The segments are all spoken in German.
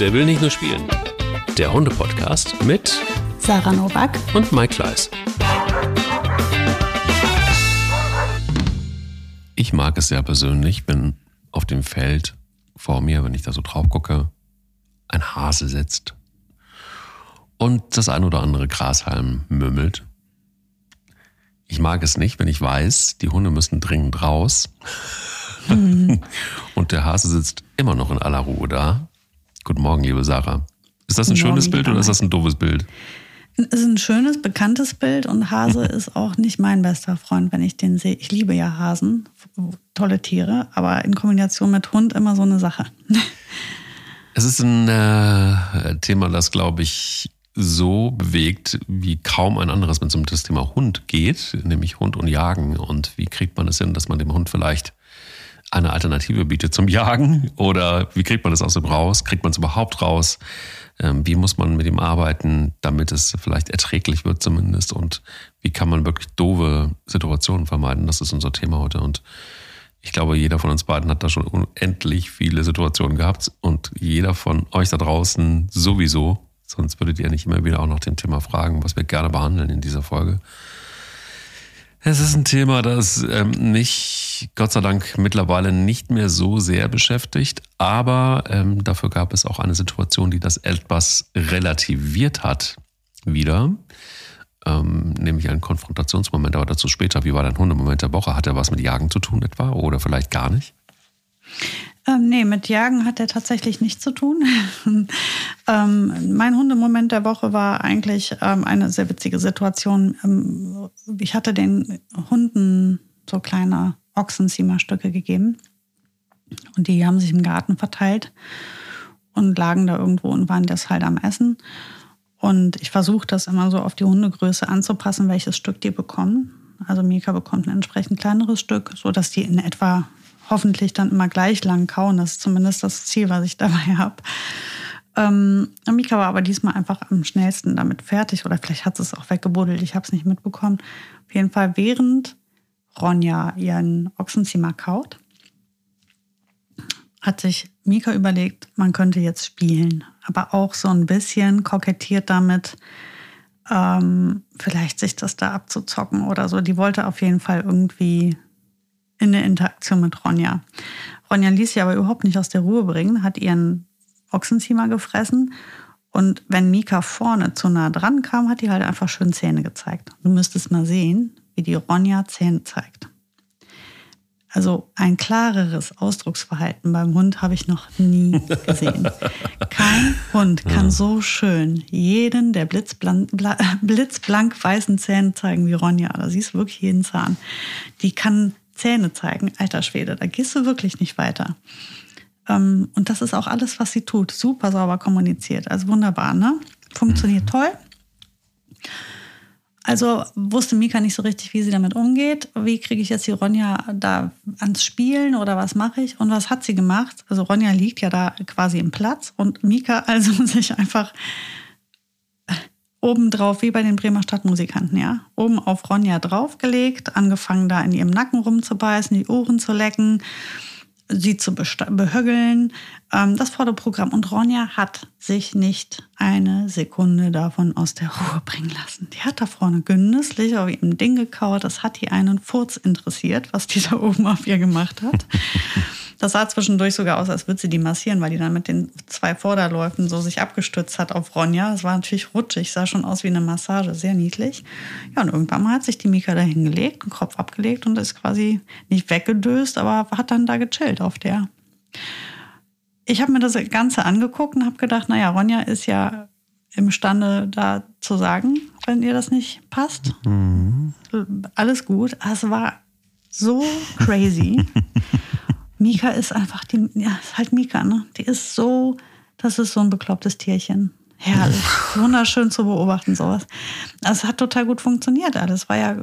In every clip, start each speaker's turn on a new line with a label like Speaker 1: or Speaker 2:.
Speaker 1: Der will nicht nur spielen. Der Hunde-Podcast mit
Speaker 2: Sarah Novak
Speaker 1: und Mike Kleiss. Ich mag es sehr persönlich, wenn auf dem Feld vor mir, wenn ich da so drauf gucke, ein Hase sitzt und das ein oder andere Grashalm mümmelt. Ich mag es nicht, wenn ich weiß, die Hunde müssen dringend raus. Mhm. und der Hase sitzt immer noch in aller Ruhe da. Guten Morgen, liebe Sarah. Ist das ein
Speaker 2: Guten
Speaker 1: schönes
Speaker 2: Morgen,
Speaker 1: Bild oder ist das ein doofes Bild?
Speaker 2: Es ist ein schönes, bekanntes Bild und Hase ist auch nicht mein bester Freund, wenn ich den sehe. Ich liebe ja Hasen, tolle Tiere, aber in Kombination mit Hund immer so eine Sache.
Speaker 1: Es ist ein äh, Thema, das, glaube ich, so bewegt wie kaum ein anderes, wenn es um das Thema Hund geht, nämlich Hund und Jagen. Und wie kriegt man es hin, dass man dem Hund vielleicht eine Alternative bietet zum Jagen? Oder wie kriegt man das aus dem raus? Kriegt man es überhaupt raus? Ähm, wie muss man mit ihm arbeiten, damit es vielleicht erträglich wird zumindest? Und wie kann man wirklich doofe Situationen vermeiden? Das ist unser Thema heute. Und ich glaube, jeder von uns beiden hat da schon unendlich viele Situationen gehabt und jeder von euch da draußen sowieso. Sonst würdet ihr nicht immer wieder auch nach dem Thema fragen, was wir gerne behandeln in dieser Folge. Es ist ein Thema, das ähm, mich Gott sei Dank mittlerweile nicht mehr so sehr beschäftigt, aber ähm, dafür gab es auch eine Situation, die das etwas relativiert hat wieder, ähm, nämlich einen Konfrontationsmoment, aber dazu später. Wie war dein Hundemoment der Woche? Hat er was mit Jagen zu tun etwa oder vielleicht gar nicht?
Speaker 2: Ähm, nee, mit Jagen hat er tatsächlich nichts zu tun. ähm, mein Hundemoment der Woche war eigentlich ähm, eine sehr witzige Situation. Ähm, ich hatte den Hunden so kleine Ochsenziemerstücke gegeben und die haben sich im Garten verteilt und lagen da irgendwo und waren deshalb am Essen. Und ich versuche das immer so auf die Hundegröße anzupassen, welches Stück die bekommen. Also Mika bekommt ein entsprechend kleineres Stück, sodass die in etwa hoffentlich dann immer gleich lang kauen. Das ist zumindest das Ziel, was ich dabei habe. Ähm, Mika war aber diesmal einfach am schnellsten damit fertig oder vielleicht hat sie es auch weggebuddelt, ich habe es nicht mitbekommen. Auf jeden Fall, während Ronja ihren Ochsenzimmer kaut, hat sich Mika überlegt, man könnte jetzt spielen, aber auch so ein bisschen kokettiert damit, ähm, vielleicht sich das da abzuzocken oder so. Die wollte auf jeden Fall irgendwie in der Interaktion mit Ronja. Ronja ließ sie aber überhaupt nicht aus der Ruhe bringen, hat ihren Ochsenziemer gefressen. Und wenn Mika vorne zu nah dran kam, hat die halt einfach schön Zähne gezeigt. Du müsstest mal sehen, wie die Ronja Zähne zeigt. Also ein klareres Ausdrucksverhalten beim Hund habe ich noch nie gesehen. Kein Hund kann so schön jeden der blitzblank, blitzblank weißen Zähne zeigen wie Ronja. Da siehst du wirklich jeden Zahn. Die kann Zähne zeigen, alter Schwede, da gehst du wirklich nicht weiter. Ähm, und das ist auch alles, was sie tut. Super sauber kommuniziert. Also wunderbar, ne? Funktioniert mhm. toll. Also wusste Mika nicht so richtig, wie sie damit umgeht. Wie kriege ich jetzt die Ronja da ans Spielen oder was mache ich? Und was hat sie gemacht? Also Ronja liegt ja da quasi im Platz und Mika also sich einfach obendrauf, wie bei den Bremer Stadtmusikanten, ja, oben auf Ronja draufgelegt, angefangen da in ihrem Nacken rumzubeißen, die Ohren zu lecken, sie zu behögeln, ähm, das Vorderprogramm. Und Ronja hat sich nicht eine Sekunde davon aus der Ruhe bringen lassen. Die hat da vorne genüsslich auf ihrem Ding gekaut, das hat die einen Furz interessiert, was die da oben auf ihr gemacht hat. Das sah zwischendurch sogar aus, als würde sie die massieren, weil die dann mit den zwei Vorderläufen so sich abgestützt hat auf Ronja. Das war natürlich rutschig, sah schon aus wie eine Massage, sehr niedlich. Ja, und irgendwann mal hat sich die Mika da hingelegt, den Kopf abgelegt und ist quasi nicht weggedöst, aber hat dann da gechillt auf der. Ich habe mir das Ganze angeguckt und habe gedacht, naja, Ronja ist ja imstande, da zu sagen, wenn ihr das nicht passt. Mhm. Alles gut. Es war so crazy. Mika ist einfach die, ja, ist halt Mika, ne? Die ist so, das ist so ein beklopptes Tierchen. Herrlich. Wunderschön zu beobachten, sowas. Also, es hat total gut funktioniert alles. War ja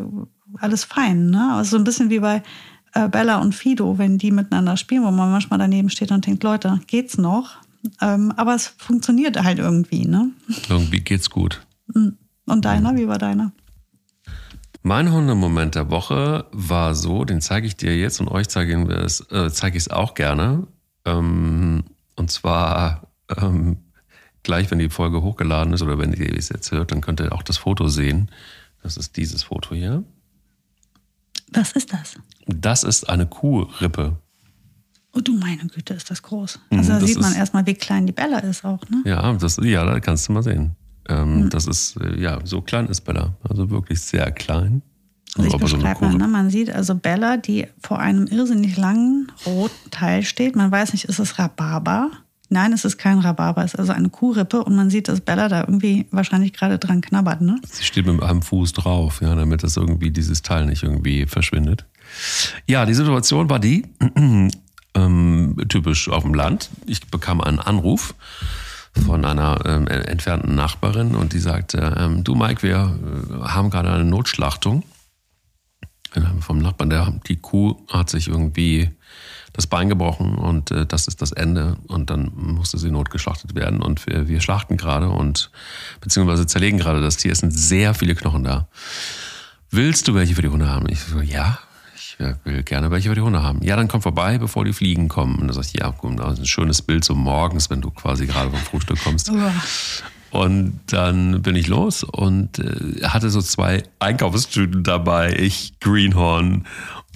Speaker 2: alles fein, ne? Also so ein bisschen wie bei äh, Bella und Fido, wenn die miteinander spielen, wo man manchmal daneben steht und denkt, Leute, geht's noch? Ähm, aber es funktioniert halt irgendwie, ne?
Speaker 1: Irgendwie geht's gut.
Speaker 2: Hm. Und deiner, wie war deiner?
Speaker 1: Mein Hundemoment der Woche war so, den zeige ich dir jetzt und euch zeige ich es, äh, zeige ich es auch gerne. Ähm, und zwar ähm, gleich, wenn die Folge hochgeladen ist oder wenn ihr es jetzt hört, dann könnt ihr auch das Foto sehen. Das ist dieses Foto hier.
Speaker 2: Was ist das?
Speaker 1: Das ist eine Kuhrippe.
Speaker 2: Oh du meine Güte, ist das groß. Also da
Speaker 1: Mhm, das
Speaker 2: sieht man erstmal, wie klein die Bella ist auch, ne?
Speaker 1: Ja, das, ja, da kannst du mal sehen. Ähm, Das ist, äh, ja, so klein ist Bella. Also wirklich sehr klein.
Speaker 2: Also ich
Speaker 1: Aber so
Speaker 2: beschreibe mal, ne? man sieht also Bella, die vor einem irrsinnig langen roten Teil steht. Man weiß nicht, ist es Rhabarber? Nein, es ist kein Rhabarber, es ist also eine Kuhrippe und man sieht, dass Bella da irgendwie wahrscheinlich gerade dran knabbert, ne?
Speaker 1: Sie steht mit einem Fuß drauf, ja, damit das irgendwie dieses Teil nicht irgendwie verschwindet. Ja, die Situation war die, ähm, typisch auf dem Land. Ich bekam einen Anruf von einer ähm, entfernten Nachbarin und die sagte, ähm, du Mike, wir äh, haben gerade eine Notschlachtung. Äh, Vom Nachbarn, der, die Kuh hat sich irgendwie das Bein gebrochen und äh, das ist das Ende und dann musste sie notgeschlachtet werden und wir, wir schlachten gerade und beziehungsweise zerlegen gerade das Tier. Es sind sehr viele Knochen da. Willst du welche für die Hunde haben? Ich so, ja, ich äh, will gerne welche für die Hunde haben. Ja, dann komm vorbei, bevor die Fliegen kommen. Und dann sag ich, ja, gut, das ist ein schönes Bild so morgens, wenn du quasi gerade vom Frühstück kommst. Und dann bin ich los und äh, hatte so zwei Einkaufstüten dabei, ich Greenhorn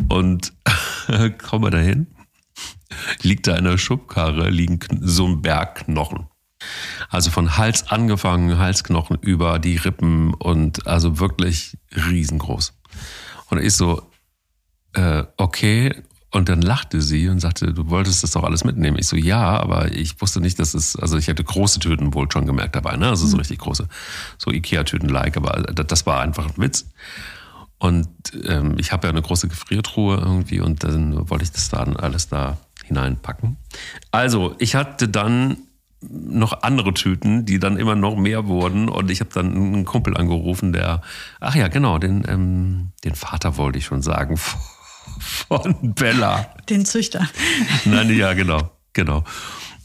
Speaker 1: und komme dahin. Liegt da in der Schubkarre, liegen so ein Berg Knochen. Also von Hals angefangen, Halsknochen über die Rippen und also wirklich riesengroß. Und ich so, äh, okay. Und dann lachte sie und sagte, du wolltest das doch alles mitnehmen. Ich so, ja, aber ich wusste nicht, dass es, also ich hätte große Tüten wohl schon gemerkt dabei, ne? Also so richtig große, so Ikea-Tüten-like, aber das das war einfach ein Witz. Und ähm, ich habe ja eine große Gefriertruhe irgendwie und dann wollte ich das dann alles da hineinpacken. Also, ich hatte dann noch andere Tüten, die dann immer noch mehr wurden. Und ich habe dann einen Kumpel angerufen, der, ach ja, genau, den, ähm, den Vater wollte ich schon sagen, von Bella.
Speaker 2: Den Züchter.
Speaker 1: Nein, ja, genau, genau.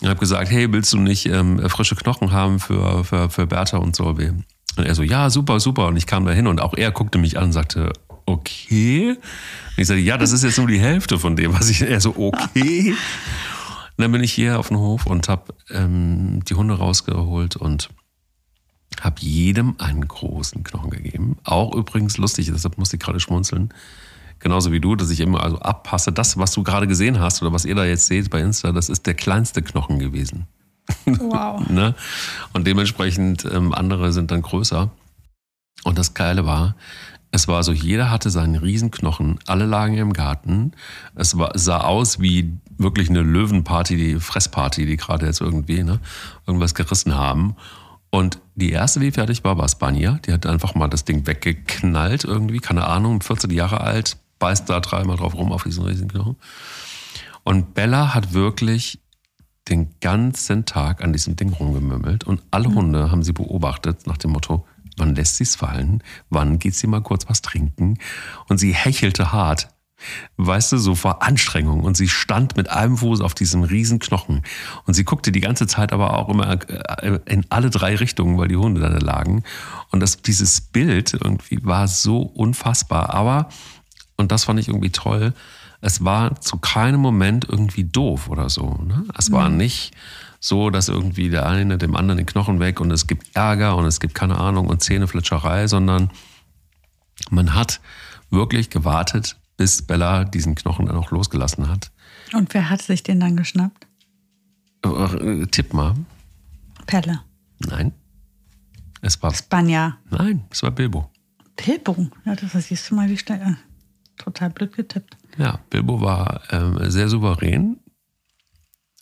Speaker 1: Ich habe gesagt, hey, willst du nicht ähm, frische Knochen haben für, für, für Bertha und so? Und er so, ja, super, super. Und ich kam da hin und auch er guckte mich an und sagte, okay. Und ich sagte, ja, das ist jetzt nur die Hälfte von dem, was ich. Er so, okay. Und dann bin ich hier auf den Hof und habe ähm, die Hunde rausgeholt und habe jedem einen großen Knochen gegeben. Auch übrigens lustig, deshalb musste ich gerade schmunzeln. Genauso wie du, dass ich immer also abpasse. Das, was du gerade gesehen hast oder was ihr da jetzt seht bei Insta, das ist der kleinste Knochen gewesen.
Speaker 2: Wow.
Speaker 1: Ne? Und dementsprechend ähm, andere sind dann größer. Und das Geile war, es war so, jeder hatte seinen Riesenknochen, alle lagen im Garten. Es war, sah aus wie wirklich eine Löwenparty, die Fressparty, die gerade jetzt irgendwie ne, irgendwas gerissen haben. Und die erste, die fertig war, war Spanja. Die hat einfach mal das Ding weggeknallt irgendwie, keine Ahnung, 14 Jahre alt, beißt da dreimal drauf rum auf diesen Riesenknochen. Und Bella hat wirklich den ganzen Tag an diesem Ding rumgemümmelt und alle Hunde haben sie beobachtet nach dem Motto, wann lässt sie es fallen, wann geht sie mal kurz was trinken und sie hechelte hart. Weißt du, so vor Anstrengung. Und sie stand mit einem Fuß auf diesem riesen Knochen. Und sie guckte die ganze Zeit aber auch immer äh, in alle drei Richtungen, weil die Hunde da lagen. Und das, dieses Bild irgendwie war so unfassbar. Aber, und das fand ich irgendwie toll, es war zu keinem Moment irgendwie doof oder so. Ne? Es war nicht so, dass irgendwie der eine dem anderen den Knochen weg und es gibt Ärger und es gibt keine Ahnung und Zähnefletscherei, sondern man hat wirklich gewartet, bis Bella diesen Knochen dann auch losgelassen hat.
Speaker 2: Und wer hat sich den dann geschnappt?
Speaker 1: Äh, Tipp mal.
Speaker 2: Pelle.
Speaker 1: Nein. Es war.
Speaker 2: Spanja.
Speaker 1: Nein, es war Bilbo.
Speaker 2: Bilbo. Ja, das siehst du mal, wie schnell. Total blöd getippt.
Speaker 1: Ja, Bilbo war ähm, sehr souverän.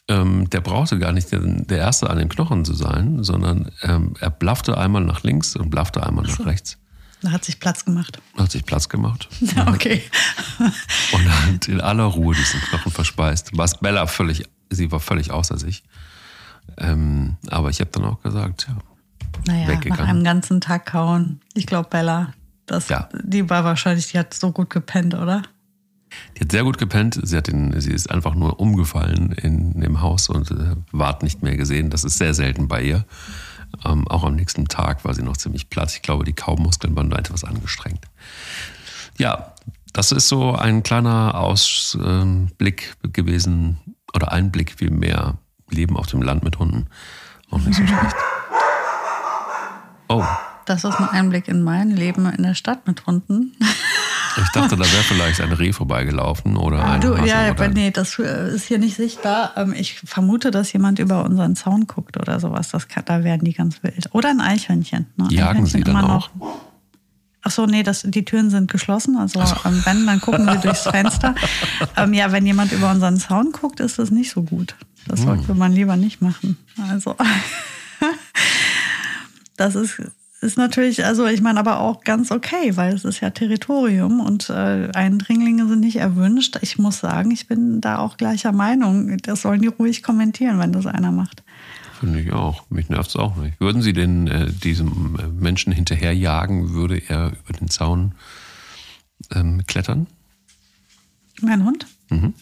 Speaker 1: Ähm, der brauchte gar nicht der, der Erste an den Knochen zu sein, sondern ähm, er blaffte einmal nach links und blaffte einmal nach rechts.
Speaker 2: Da hat sich Platz gemacht.
Speaker 1: Hat sich Platz gemacht
Speaker 2: Ja, okay.
Speaker 1: und hat in aller Ruhe diesen Knochen verspeist. Was Bella völlig, sie war völlig außer sich. Ähm, aber ich habe dann auch gesagt, ja,
Speaker 2: Naja, nach einem ganzen Tag kauen. Ich glaube, Bella, das,
Speaker 1: Ja.
Speaker 2: die war wahrscheinlich, die hat so gut gepennt, oder?
Speaker 1: Die hat sehr gut gepennt. Sie, hat den, sie ist einfach nur umgefallen in dem Haus und äh, ward nicht mehr gesehen. Das ist sehr selten bei ihr. Ähm, auch am nächsten Tag war sie noch ziemlich platt. Ich glaube, die Kaumuskeln waren da etwas angestrengt. Ja, das ist so ein kleiner Ausblick gewesen oder Einblick vielmehr. Leben auf dem Land mit Hunden. Auch nicht so schlecht. Oh.
Speaker 2: Das ist ein Einblick in mein Leben in der Stadt mit Hunden.
Speaker 1: Ich dachte, da wäre vielleicht ein Reh vorbeigelaufen oder ein
Speaker 2: du, ja,
Speaker 1: oder
Speaker 2: nee, das ist hier nicht sichtbar. Ähm, Ich vermute, dass jemand über unseren Zaun guckt oder sowas. Das kann, da werden die ganz wild. Oder ein Eichhörnchen. Ne?
Speaker 1: Jagen
Speaker 2: Eichhörnchen
Speaker 1: sie dann auch?
Speaker 2: Ach so, nee, das, die Türen sind geschlossen. Also ähm, wenn, dann gucken wir durchs Fenster. Ähm, ja, wenn jemand über unseren Zaun guckt, ist das nicht so gut. Das
Speaker 1: Hm.
Speaker 2: sollte man lieber nicht machen. Also das ist, ist natürlich, also ich meine, aber auch ganz okay, weil es ist ja Territorium und äh, Eindringlinge sind nicht erwünscht. Ich muss sagen, ich bin da auch gleicher Meinung. Das sollen die ruhig kommentieren, wenn das einer macht.
Speaker 1: Finde ich auch. Mich nervt es auch nicht. Würden Sie den äh, diesem äh, Menschen hinterherjagen, würde er über den Zaun ähm, klettern?
Speaker 2: Mein Hund?
Speaker 1: Mhm.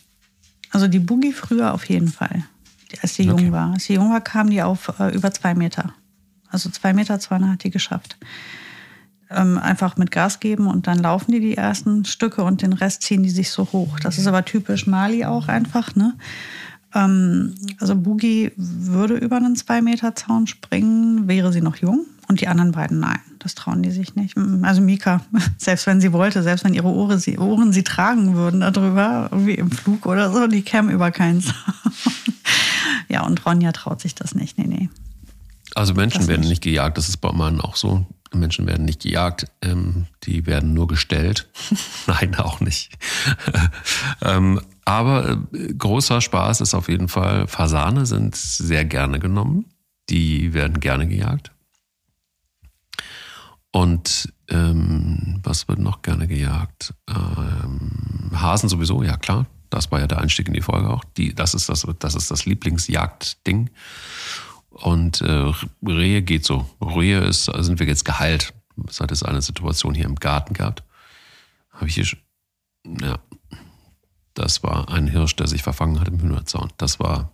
Speaker 2: Also die Boogie früher auf jeden Fall. Als die
Speaker 1: Okay.
Speaker 2: jung war. Als die jung war, kam die auf äh, über zwei Meter. Also zwei Meter, zweieinhalb hat die geschafft. Ähm, einfach mit Gas geben und dann laufen die die ersten Stücke und den Rest ziehen die sich so hoch. Das ist aber typisch Mali auch einfach. Ne? Ähm, also Boogie würde über einen zwei Meter Zaun springen, wäre sie noch jung. Und die anderen beiden nein, das trauen die sich nicht. Also Mika, selbst wenn sie wollte, selbst wenn ihre Ohren sie, Ohren sie tragen würden darüber, irgendwie im Flug oder so, die kämen über keinen Zaun. ja, und Ronja traut sich das nicht. Nee, nee.
Speaker 1: Also Menschen
Speaker 2: Das
Speaker 1: werden
Speaker 2: nicht.
Speaker 1: nicht gejagt, das ist bei meinen auch so. Menschen werden nicht gejagt, ähm, die werden nur gestellt. Nein, auch nicht. ähm, aber äh, großer Spaß ist auf jeden Fall, Fasane sind sehr gerne genommen. Die werden gerne gejagt. Und ähm, was wird noch gerne gejagt? Ähm, Hasen sowieso, ja klar. Das war ja der Einstieg in die Folge auch. Die, das, ist das, das ist das Lieblingsjagdding. Und äh, Rehe geht so. Rehe ist, sind wir jetzt geheilt. Es hat jetzt eine Situation hier im Garten gehabt. Habe ich hier schon, ja. Das war ein Hirsch, der sich verfangen hat im Hühnerzaun. Das war,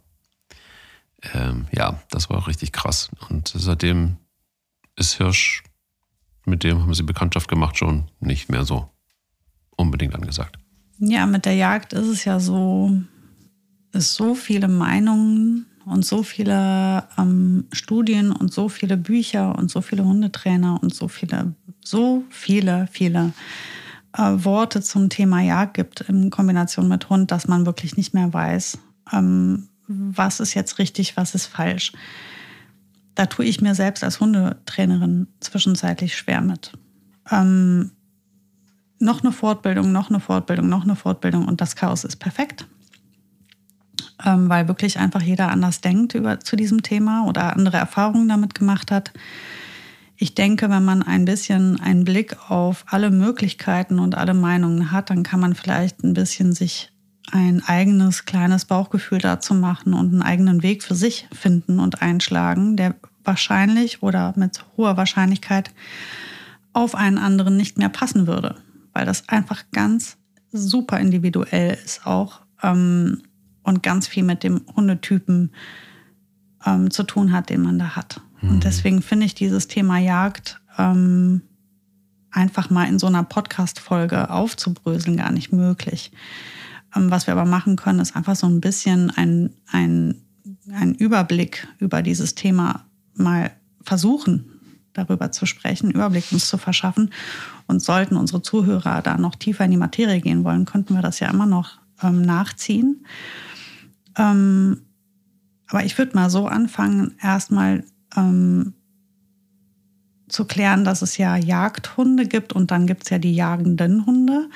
Speaker 1: ähm, ja, das war richtig krass. Und seitdem ist Hirsch, mit dem haben sie Bekanntschaft gemacht, schon nicht mehr so unbedingt angesagt.
Speaker 2: Ja, mit der Jagd ist es ja so, es so viele Meinungen und so viele ähm, Studien und so viele Bücher und so viele Hundetrainer und so viele, so viele, viele äh, Worte zum Thema Jagd gibt in Kombination mit Hund, dass man wirklich nicht mehr weiß, ähm, was ist jetzt richtig, was ist falsch. Da tue ich mir selbst als Hundetrainerin zwischenzeitlich schwer mit. Ähm, noch eine Fortbildung, noch eine Fortbildung, noch eine Fortbildung und das Chaos ist perfekt. Ähm, weil wirklich einfach jeder anders denkt über, zu diesem Thema oder andere Erfahrungen damit gemacht hat. Ich denke, wenn man ein bisschen einen Blick auf alle Möglichkeiten und alle Meinungen hat, dann kann man vielleicht ein bisschen sich ein eigenes kleines Bauchgefühl dazu machen und einen eigenen Weg für sich finden und einschlagen, der wahrscheinlich oder mit hoher Wahrscheinlichkeit auf einen anderen nicht mehr passen würde, weil das einfach ganz super individuell ist auch ähm, und ganz viel mit dem Hundetypen ähm, zu tun hat, den man da hat. Und deswegen finde ich dieses Thema Jagd ähm, einfach mal in so einer Podcast-Folge aufzubröseln gar nicht möglich. Ähm, was wir aber machen können, ist einfach so ein bisschen ein, ein, ein Überblick über dieses Thema mal versuchen, darüber zu sprechen, Überblick uns zu verschaffen. Und sollten unsere Zuhörer da noch tiefer in die Materie gehen wollen, könnten wir das ja immer noch ähm, nachziehen. Ähm, aber ich würde mal so anfangen, erstmal ähm, zu klären, dass es ja Jagdhunde gibt und dann gibt es ja die jagenden Hunde.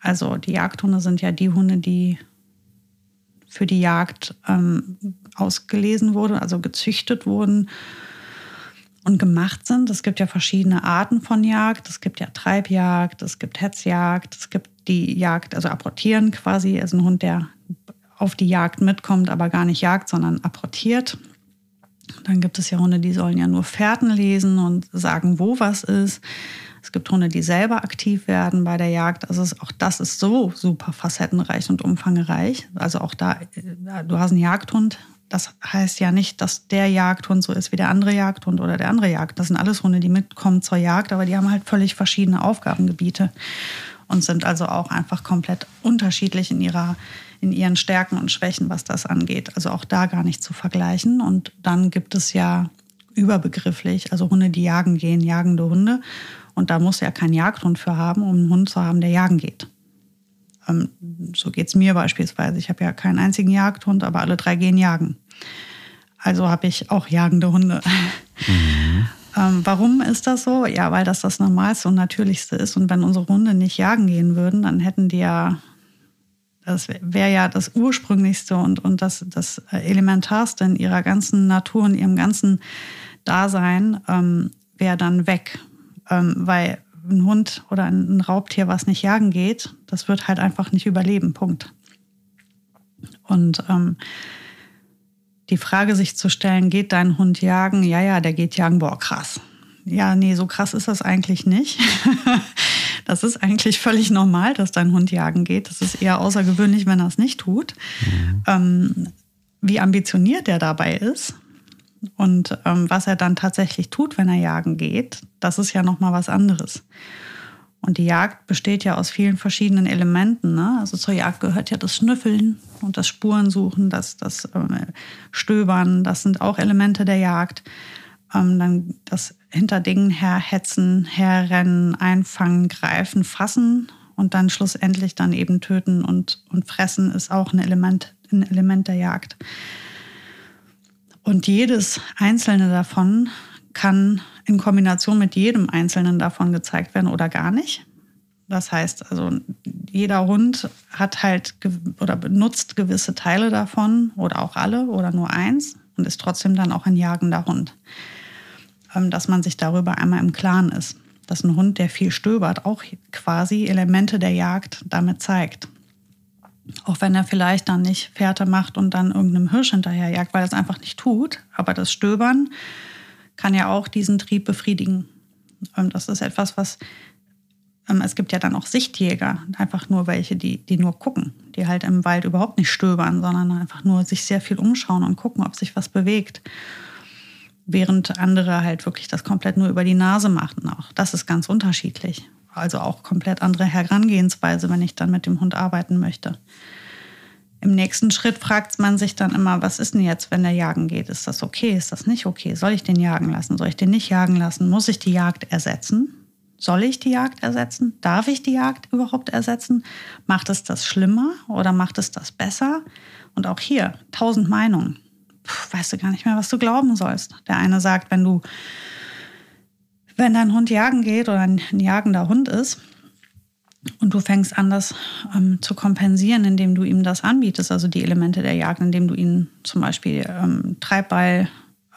Speaker 2: Also die Jagdhunde sind ja die Hunde, die für die Jagd ähm, ausgelesen wurden, also gezüchtet wurden und gemacht sind. Es gibt ja verschiedene Arten von Jagd. Es gibt ja Treibjagd, es gibt Hetzjagd, es gibt die Jagd, also apportieren quasi, also ein Hund, der auf die Jagd mitkommt, aber gar nicht jagt, sondern apportiert. Dann gibt es ja Hunde, die sollen ja nur Fährten lesen und sagen, wo was ist. Es gibt Hunde, die selber aktiv werden bei der Jagd. Also es, auch das ist so super facettenreich und umfangreich. Also auch da, äh, du hast einen Jagdhund. Das heißt ja nicht, dass der Jagdhund so ist wie der andere Jagdhund oder der andere Jagd. Das sind alles Hunde, die mitkommen zur Jagd, aber die haben halt völlig verschiedene Aufgabengebiete und sind also auch einfach komplett unterschiedlich in ihrer in ihren Stärken und Schwächen, was das angeht. Also auch da gar nicht zu vergleichen. Und dann gibt es ja überbegrifflich. Also Hunde, die jagen gehen, jagende Hunde. Und da muss ja kein Jagdhund für haben, um einen Hund zu haben, der jagen geht. Ähm, so geht es mir beispielsweise. Ich habe ja keinen einzigen Jagdhund, aber alle drei gehen jagen. Also habe ich auch jagende Hunde. Mhm. Ähm, warum ist das so? Ja, weil das das Normalste und Natürlichste ist. Und wenn unsere Hunde nicht jagen gehen würden, dann hätten die ja, das wäre ja das Ursprünglichste und, und das, das Elementarste in ihrer ganzen Natur, in ihrem ganzen Dasein, ähm, wäre dann weg. Ähm, weil ein Hund oder ein Raubtier, was nicht jagen geht, das wird halt einfach nicht überleben. Punkt. Und ähm, die Frage sich zu stellen, geht dein Hund jagen? Ja, ja, der geht jagen. Boah, krass. Ja, nee, so krass ist das eigentlich nicht. das ist eigentlich völlig normal, dass dein Hund jagen geht. Das ist eher außergewöhnlich, wenn er es nicht tut. Mhm. Ähm, wie ambitioniert er dabei ist und ähm, was er dann tatsächlich tut, wenn er jagen geht, das ist ja nochmal was anderes. Und die Jagd besteht ja aus vielen verschiedenen Elementen. Ne? Also zur Jagd gehört ja das Schnüffeln und das Spurensuchen, das, das äh, Stöbern, das sind auch Elemente der Jagd. Ähm, dann das hinter Dingen herhetzen, herrennen, einfangen, greifen, fassen und dann schlussendlich dann eben töten und, und fressen ist auch ein Element, ein Element der Jagd. Und jedes einzelne davon kann in Kombination mit jedem einzelnen davon gezeigt werden oder gar nicht. Das heißt, also jeder Hund hat halt oder benutzt gewisse Teile davon oder auch alle oder nur eins und ist trotzdem dann auch ein jagender Hund. Ähm, dass man sich darüber einmal im Klaren ist, dass ein Hund, der viel stöbert, auch quasi Elemente der Jagd damit zeigt. Auch wenn er vielleicht dann nicht Fährte macht und dann irgendeinem Hirsch hinterherjagt, weil er es einfach nicht tut. Aber das Stöbern kann ja auch diesen Trieb befriedigen. Ähm, das ist etwas, was ähm, es gibt ja dann auch Sichtjäger, einfach nur welche, die, die nur gucken, die halt im Wald überhaupt nicht stöbern, sondern einfach nur sich sehr viel umschauen und gucken, ob sich was bewegt. Während andere halt wirklich das komplett nur über die Nase machen. Auch das ist ganz unterschiedlich also auch komplett andere Herangehensweise, wenn ich dann mit dem Hund arbeiten möchte. Im nächsten Schritt fragt man sich dann immer, was ist denn jetzt, wenn der jagen geht? Ist das okay? Ist das nicht okay? Soll ich den jagen lassen? Soll ich den nicht jagen lassen? Muss ich die Jagd ersetzen? Soll ich die Jagd ersetzen? Darf ich die Jagd überhaupt ersetzen? Macht es das schlimmer oder macht es das besser? Und auch hier tausend Meinungen. Weißt du gar nicht mehr, was du glauben sollst. Der eine sagt, wenn du wenn dein Hund jagen geht oder ein, ein jagender Hund ist und du fängst an, das ähm, zu kompensieren, indem du ihm das anbietest, also die Elemente der Jagd, indem du ihn zum Beispiel ähm, Treibball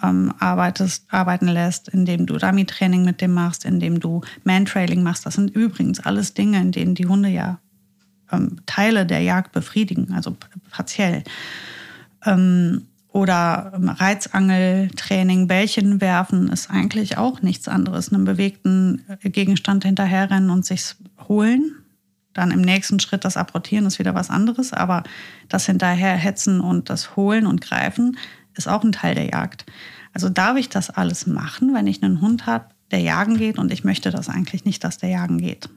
Speaker 2: ähm, arbeitest, arbeiten lässt, indem du Dummy-Training mit dem machst, indem du Man-Trailing machst. Das sind übrigens alles Dinge, in denen die Hunde ja ähm, Teile der Jagd befriedigen, also partiell. Ähm, oder Reizangeltraining, Bällchen werfen ist eigentlich auch nichts anderes. Einen bewegten Gegenstand hinterherrennen und sich holen. Dann im nächsten Schritt das Apportieren ist wieder was anderes. Aber das Hinterherhetzen und das Holen und Greifen ist auch ein Teil der Jagd. Also darf ich das alles machen, wenn ich einen Hund habe, der jagen geht und ich möchte das eigentlich nicht, dass der jagen geht?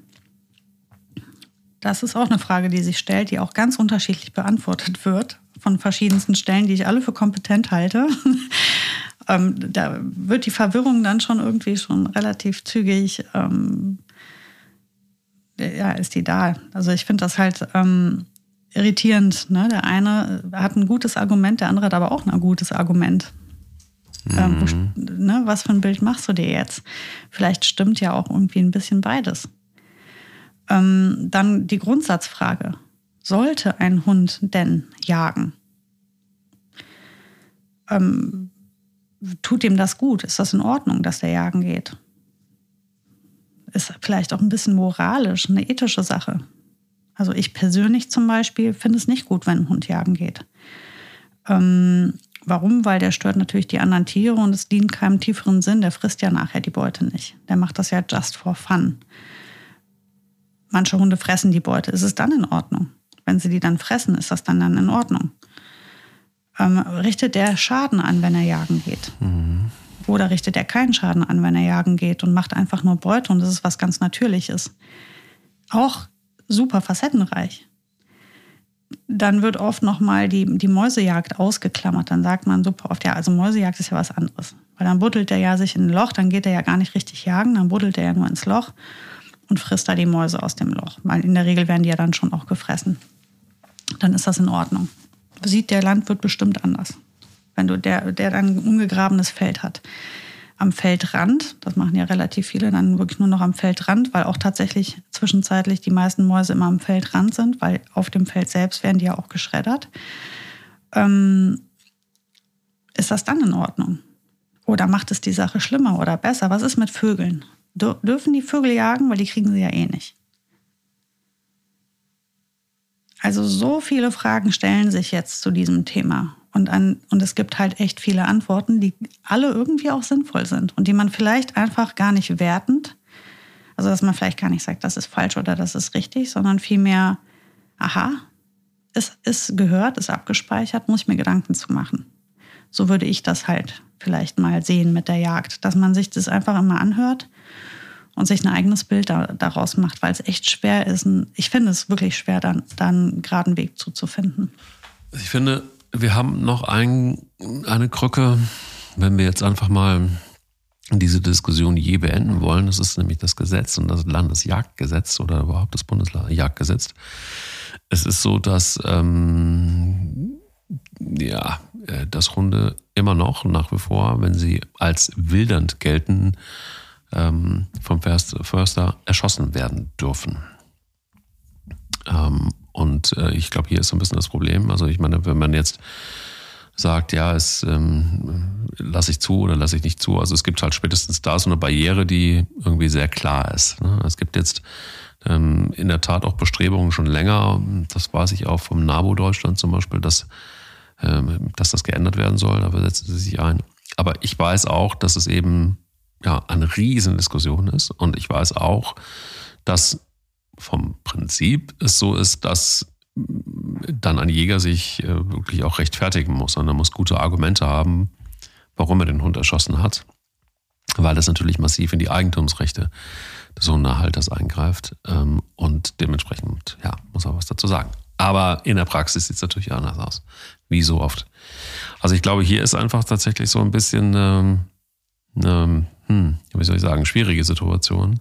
Speaker 2: Das ist auch eine Frage, die sich stellt, die auch ganz unterschiedlich beantwortet wird von verschiedensten Stellen, die ich alle für kompetent halte. ähm, da wird die Verwirrung dann schon irgendwie schon relativ zügig, ähm, ja, ist die da. Also ich finde das halt ähm, irritierend. Ne? Der eine hat ein gutes Argument, der andere hat aber auch ein gutes Argument. Ähm, mhm. Ne, was für ein Bild machst du dir jetzt? Vielleicht stimmt ja auch irgendwie ein bisschen beides. Ähm, dann die Grundsatzfrage. Sollte ein Hund denn jagen? Ähm, tut ihm das gut? Ist das in Ordnung, dass der jagen geht? Ist vielleicht auch ein bisschen moralisch, eine ethische Sache. Also ich persönlich zum Beispiel finde es nicht gut, wenn ein Hund jagen geht. Ähm, warum? Weil der stört natürlich die anderen Tiere und es dient keinem tieferen Sinn. Der frisst ja nachher die Beute nicht. Der macht das ja just for fun. Manche Hunde fressen die Beute. Ist es dann in Ordnung? Wenn sie die dann fressen, ist das dann, dann in Ordnung. Ähm, richtet der Schaden an, wenn er jagen geht? Mhm. Oder richtet er keinen Schaden an, wenn er jagen geht und macht einfach nur Beute und das ist was ganz Natürliches? Auch super facettenreich. dann wird oft nochmal die, die Mäusejagd ausgeklammert. Dann sagt man super oft, ja, also Mäusejagd ist ja was anderes. Weil dann buddelt er ja sich in ein Loch, dann geht er ja gar nicht richtig jagen, dann buddelt er ja nur ins Loch und frisst da die Mäuse aus dem Loch. Weil in der Regel werden die ja dann schon auch gefressen. Dann ist das in Ordnung. Sieht der Landwirt bestimmt anders. Wenn du der, der dann ein ungegrabenes Feld hat am Feldrand. Das machen ja relativ viele dann wirklich nur noch am Feldrand, weil auch tatsächlich zwischenzeitlich die meisten Mäuse immer am Feldrand sind, weil auf dem Feld selbst werden die ja auch geschreddert. Ähm, ist das dann in Ordnung? Oder macht es die Sache schlimmer oder besser? Was ist mit Vögeln? Dürfen die Vögel jagen, weil die kriegen sie ja eh nicht. Also so viele Fragen stellen sich jetzt zu diesem Thema. Und, an, und es gibt halt echt viele Antworten, die alle irgendwie auch sinnvoll sind und die man vielleicht einfach gar nicht wertend, also dass man vielleicht gar nicht sagt, das ist falsch oder das ist richtig, sondern vielmehr, aha, es ist gehört, ist abgespeichert, muss ich mir Gedanken zu machen. So würde ich das halt vielleicht mal sehen mit der Jagd, dass man sich das einfach immer anhört und sich ein eigenes Bild da, daraus macht, weil es echt schwer ist. Ich finde es wirklich schwer, dann, dann einen geraden Weg zuzufinden.
Speaker 1: Ich finde, wir haben noch ein, eine Krücke, wenn wir jetzt einfach mal diese Diskussion je beenden wollen. Das ist nämlich das Gesetz und das Landesjagdgesetz oder überhaupt das Bundesjagdgesetz. Es ist so, dass ähm, ja, äh, dass Hunde immer noch nach wie vor, wenn sie als wildernd gelten, ähm, vom Förster erschossen werden dürfen. Ähm, und äh, ich glaube, hier ist so ein bisschen das Problem. Also ich meine, wenn man jetzt sagt, ja, es ähm, lasse ich zu oder lasse ich nicht zu. Also es gibt halt spätestens da so eine Barriere, die irgendwie sehr klar ist. Ne? Es gibt jetzt ähm, in der Tat auch Bestrebungen schon länger, das weiß ich auch vom NABU Deutschland zum Beispiel, dass, ähm, dass das geändert werden soll. Da setzen sie sich ein. Aber ich weiß auch, dass es eben ja eine Riesendiskussion ist. Und ich weiß auch, dass vom Prinzip es so ist, dass dann ein Jäger sich äh, wirklich auch rechtfertigen muss und er muss gute Argumente haben, warum er den Hund erschossen hat, weil das natürlich massiv in die Eigentumsrechte des Hundehalters eingreift ähm, und dementsprechend ja, muss er was dazu sagen. Aber in der Praxis sieht es natürlich anders aus, wie so oft. Also ich glaube, hier ist einfach tatsächlich so ein bisschen ähm, hm, wie soll ich sagen, schwierige Situation.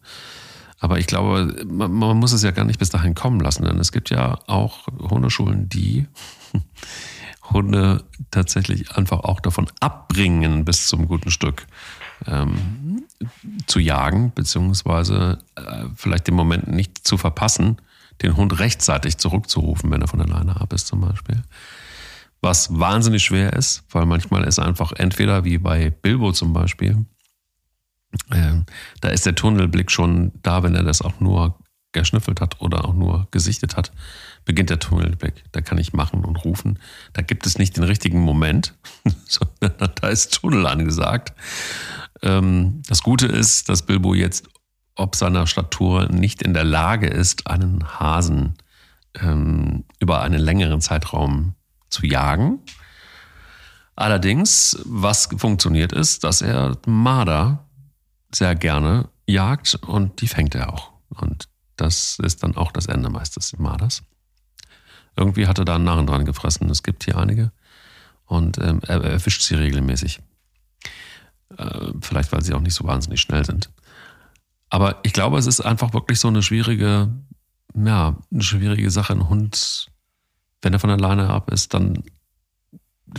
Speaker 1: Aber ich glaube, man, man, muss es ja gar nicht bis dahin kommen lassen, denn es gibt ja auch Hundeschulen, die Hunde tatsächlich einfach auch davon abbringen, bis zum guten Stück ähm, zu jagen, beziehungsweise äh, vielleicht den Moment nicht zu verpassen, den Hund rechtzeitig zurückzurufen, wenn er von alleine ab ist zum Beispiel. Was wahnsinnig schwer ist, weil manchmal ist einfach entweder wie bei Bilbo zum Beispiel, ähm, da ist der Tunnelblick schon da, wenn er das auch nur geschnüffelt hat oder auch nur gesichtet hat, beginnt der Tunnelblick. Da kann ich machen und rufen. Da gibt es nicht den richtigen Moment, sondern da ist Tunnel angesagt. Ähm, das Gute ist, dass Bilbo jetzt ob seiner Statur nicht in der Lage ist, einen Hasen ähm, über einen längeren Zeitraum zu jagen. Allerdings, was funktioniert ist, dass er Marder sehr gerne jagt und die fängt er auch. Und das ist dann auch das Ende meistens Marders. Irgendwie hat er da einen Narren dran gefressen. Es gibt hier einige. Und ähm, er, fischt sie regelmäßig. Äh, vielleicht, weil sie auch nicht so wahnsinnig schnell sind. Aber ich glaube, es ist einfach wirklich so eine schwierige, ja, eine schwierige Sache. Ein Hund, wenn er von alleine ab ist, dann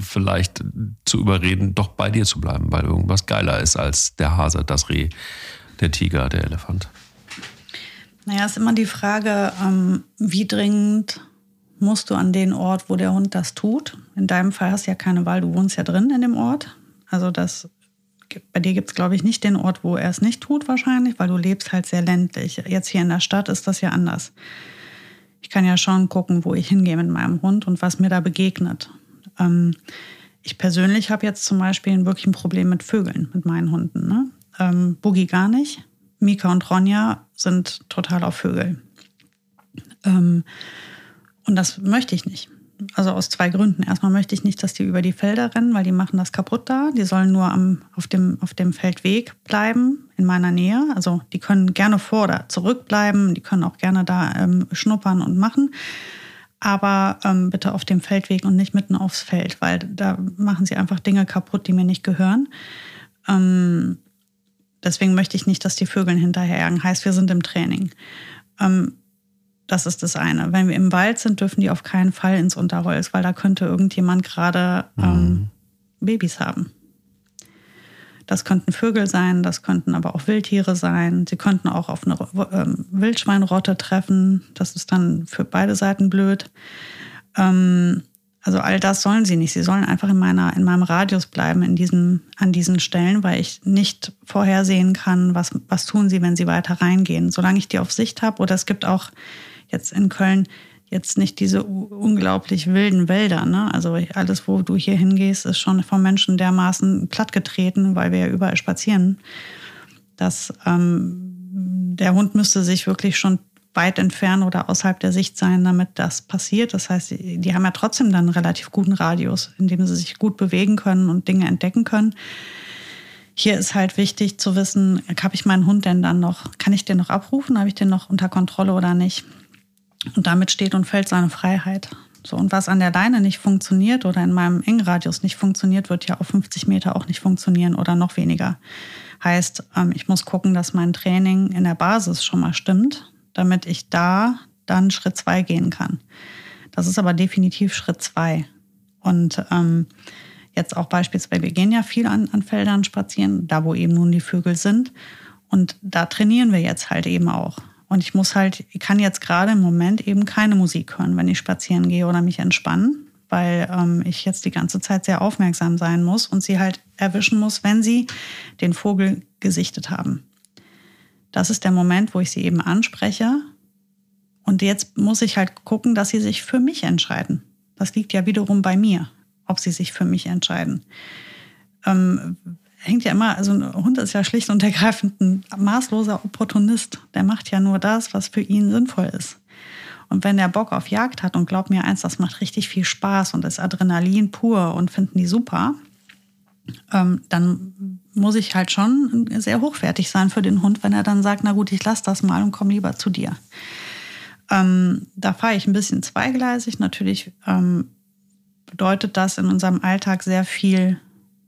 Speaker 1: vielleicht zu überreden, doch bei dir zu bleiben, weil irgendwas geiler ist als der Hase, das Reh, der Tiger, der Elefant?
Speaker 2: Naja, ist immer die Frage, ähm, wie dringend musst du an den Ort, wo der Hund das tut. In deinem Fall hast du ja keine Wahl, du wohnst ja drin in dem Ort. Also das, bei dir gibt es, glaube ich, nicht den Ort, wo er es nicht tut wahrscheinlich, weil du lebst halt sehr ländlich. Jetzt hier in der Stadt ist das ja anders. Ich kann ja schon gucken, wo ich hingehe mit meinem Hund und was mir da begegnet. Ähm, ich persönlich habe jetzt zum Beispiel wirklich ein Problem mit Vögeln, mit meinen Hunden. Ne? Ähm, Boogie gar nicht. Mika und Ronja sind total auf Vögel. Ähm, und das möchte ich nicht. Also aus zwei Gründen. Erstmal möchte ich nicht, dass die über die Felder rennen, weil die machen das kaputt da. Die sollen nur am, auf, dem, auf dem Feldweg bleiben, in meiner Nähe. Also die können gerne vor oder zurückbleiben. Die können auch gerne da ähm, schnuppern und machen. aber ähm, bitte auf dem Feldweg und nicht mitten aufs Feld, weil da machen sie einfach Dinge kaputt, die mir nicht gehören. Ähm, deswegen möchte ich nicht, dass die Vögel hinterherjagen. Heißt, wir sind im Training. Ähm, das ist das eine. Wenn wir im Wald sind, dürfen die auf keinen Fall ins Unterholz, weil da könnte irgendjemand gerade ähm, mhm. Babys haben. Das könnten Vögel sein, das könnten aber auch Wildtiere sein. Sie könnten auch auf eine ähm, Wildschweinrotte treffen. Das ist dann für beide Seiten blöd. Ähm, also all das sollen sie nicht. Sie sollen einfach in, meiner, in meinem Radius bleiben, in diesem, an diesen Stellen, weil ich nicht vorhersehen kann, was, was tun sie, wenn sie weiter reingehen. Solange ich die auf Sicht habe, oder es gibt auch jetzt in Köln jetzt nicht diese unglaublich wilden Wälder. Ne? Also alles, wo du hier hingehst, ist schon vom Menschen dermaßen plattgetreten, weil wir ja überall spazieren, dass ähm, der Hund müsste sich wirklich schon weit entfernen oder außerhalb der Sicht sein, damit das passiert. Das heißt, die haben ja trotzdem dann einen relativ guten Radius, in dem sie sich gut bewegen können und Dinge entdecken können. Hier ist halt wichtig zu wissen, habe ich meinen Hund denn dann noch, kann ich den noch abrufen, habe ich den noch unter Kontrolle oder nicht? Und damit steht und fällt seine Freiheit. So, und was an der Leine nicht funktioniert oder in meinem Engradius nicht funktioniert, wird ja auf 50 Meter auch nicht funktionieren oder noch weniger. Heißt, ähm, ich muss gucken, dass mein Training in der Basis schon mal stimmt, damit ich da dann Schritt zwei gehen kann. Das ist aber definitiv Schritt zwei. Und ähm, jetzt auch beispielsweise, wir gehen ja viel an, an Feldern spazieren, da wo eben nun die Vögel sind. Und da trainieren wir jetzt halt eben auch. Und ich muss halt, ich kann jetzt gerade im Moment eben keine Musik hören, wenn ich spazieren gehe oder mich entspannen, weil ähm, ich jetzt die ganze Zeit sehr aufmerksam sein muss und sie halt erwischen muss, wenn sie den Vogel gesichtet haben. Das ist der Moment, wo ich sie eben anspreche. Und jetzt muss ich halt gucken, dass sie sich für mich entscheiden. Das liegt ja wiederum bei mir, ob sie sich für mich entscheiden. Ähm, hängt ja immer, also ein Hund ist ja schlicht und ergreifend ein maßloser Opportunist. Der macht ja nur das, was für ihn sinnvoll ist. Und wenn der Bock auf Jagd hat und glaubt mir eins, das macht richtig viel Spaß und ist Adrenalin pur und finden die super, ähm, dann muss ich halt schon sehr hochwertig sein für den Hund, wenn er dann sagt, na gut, ich lasse das mal und komme lieber zu dir. Ähm, da fahre ich ein bisschen zweigleisig. Natürlich ähm, bedeutet das in unserem Alltag sehr viel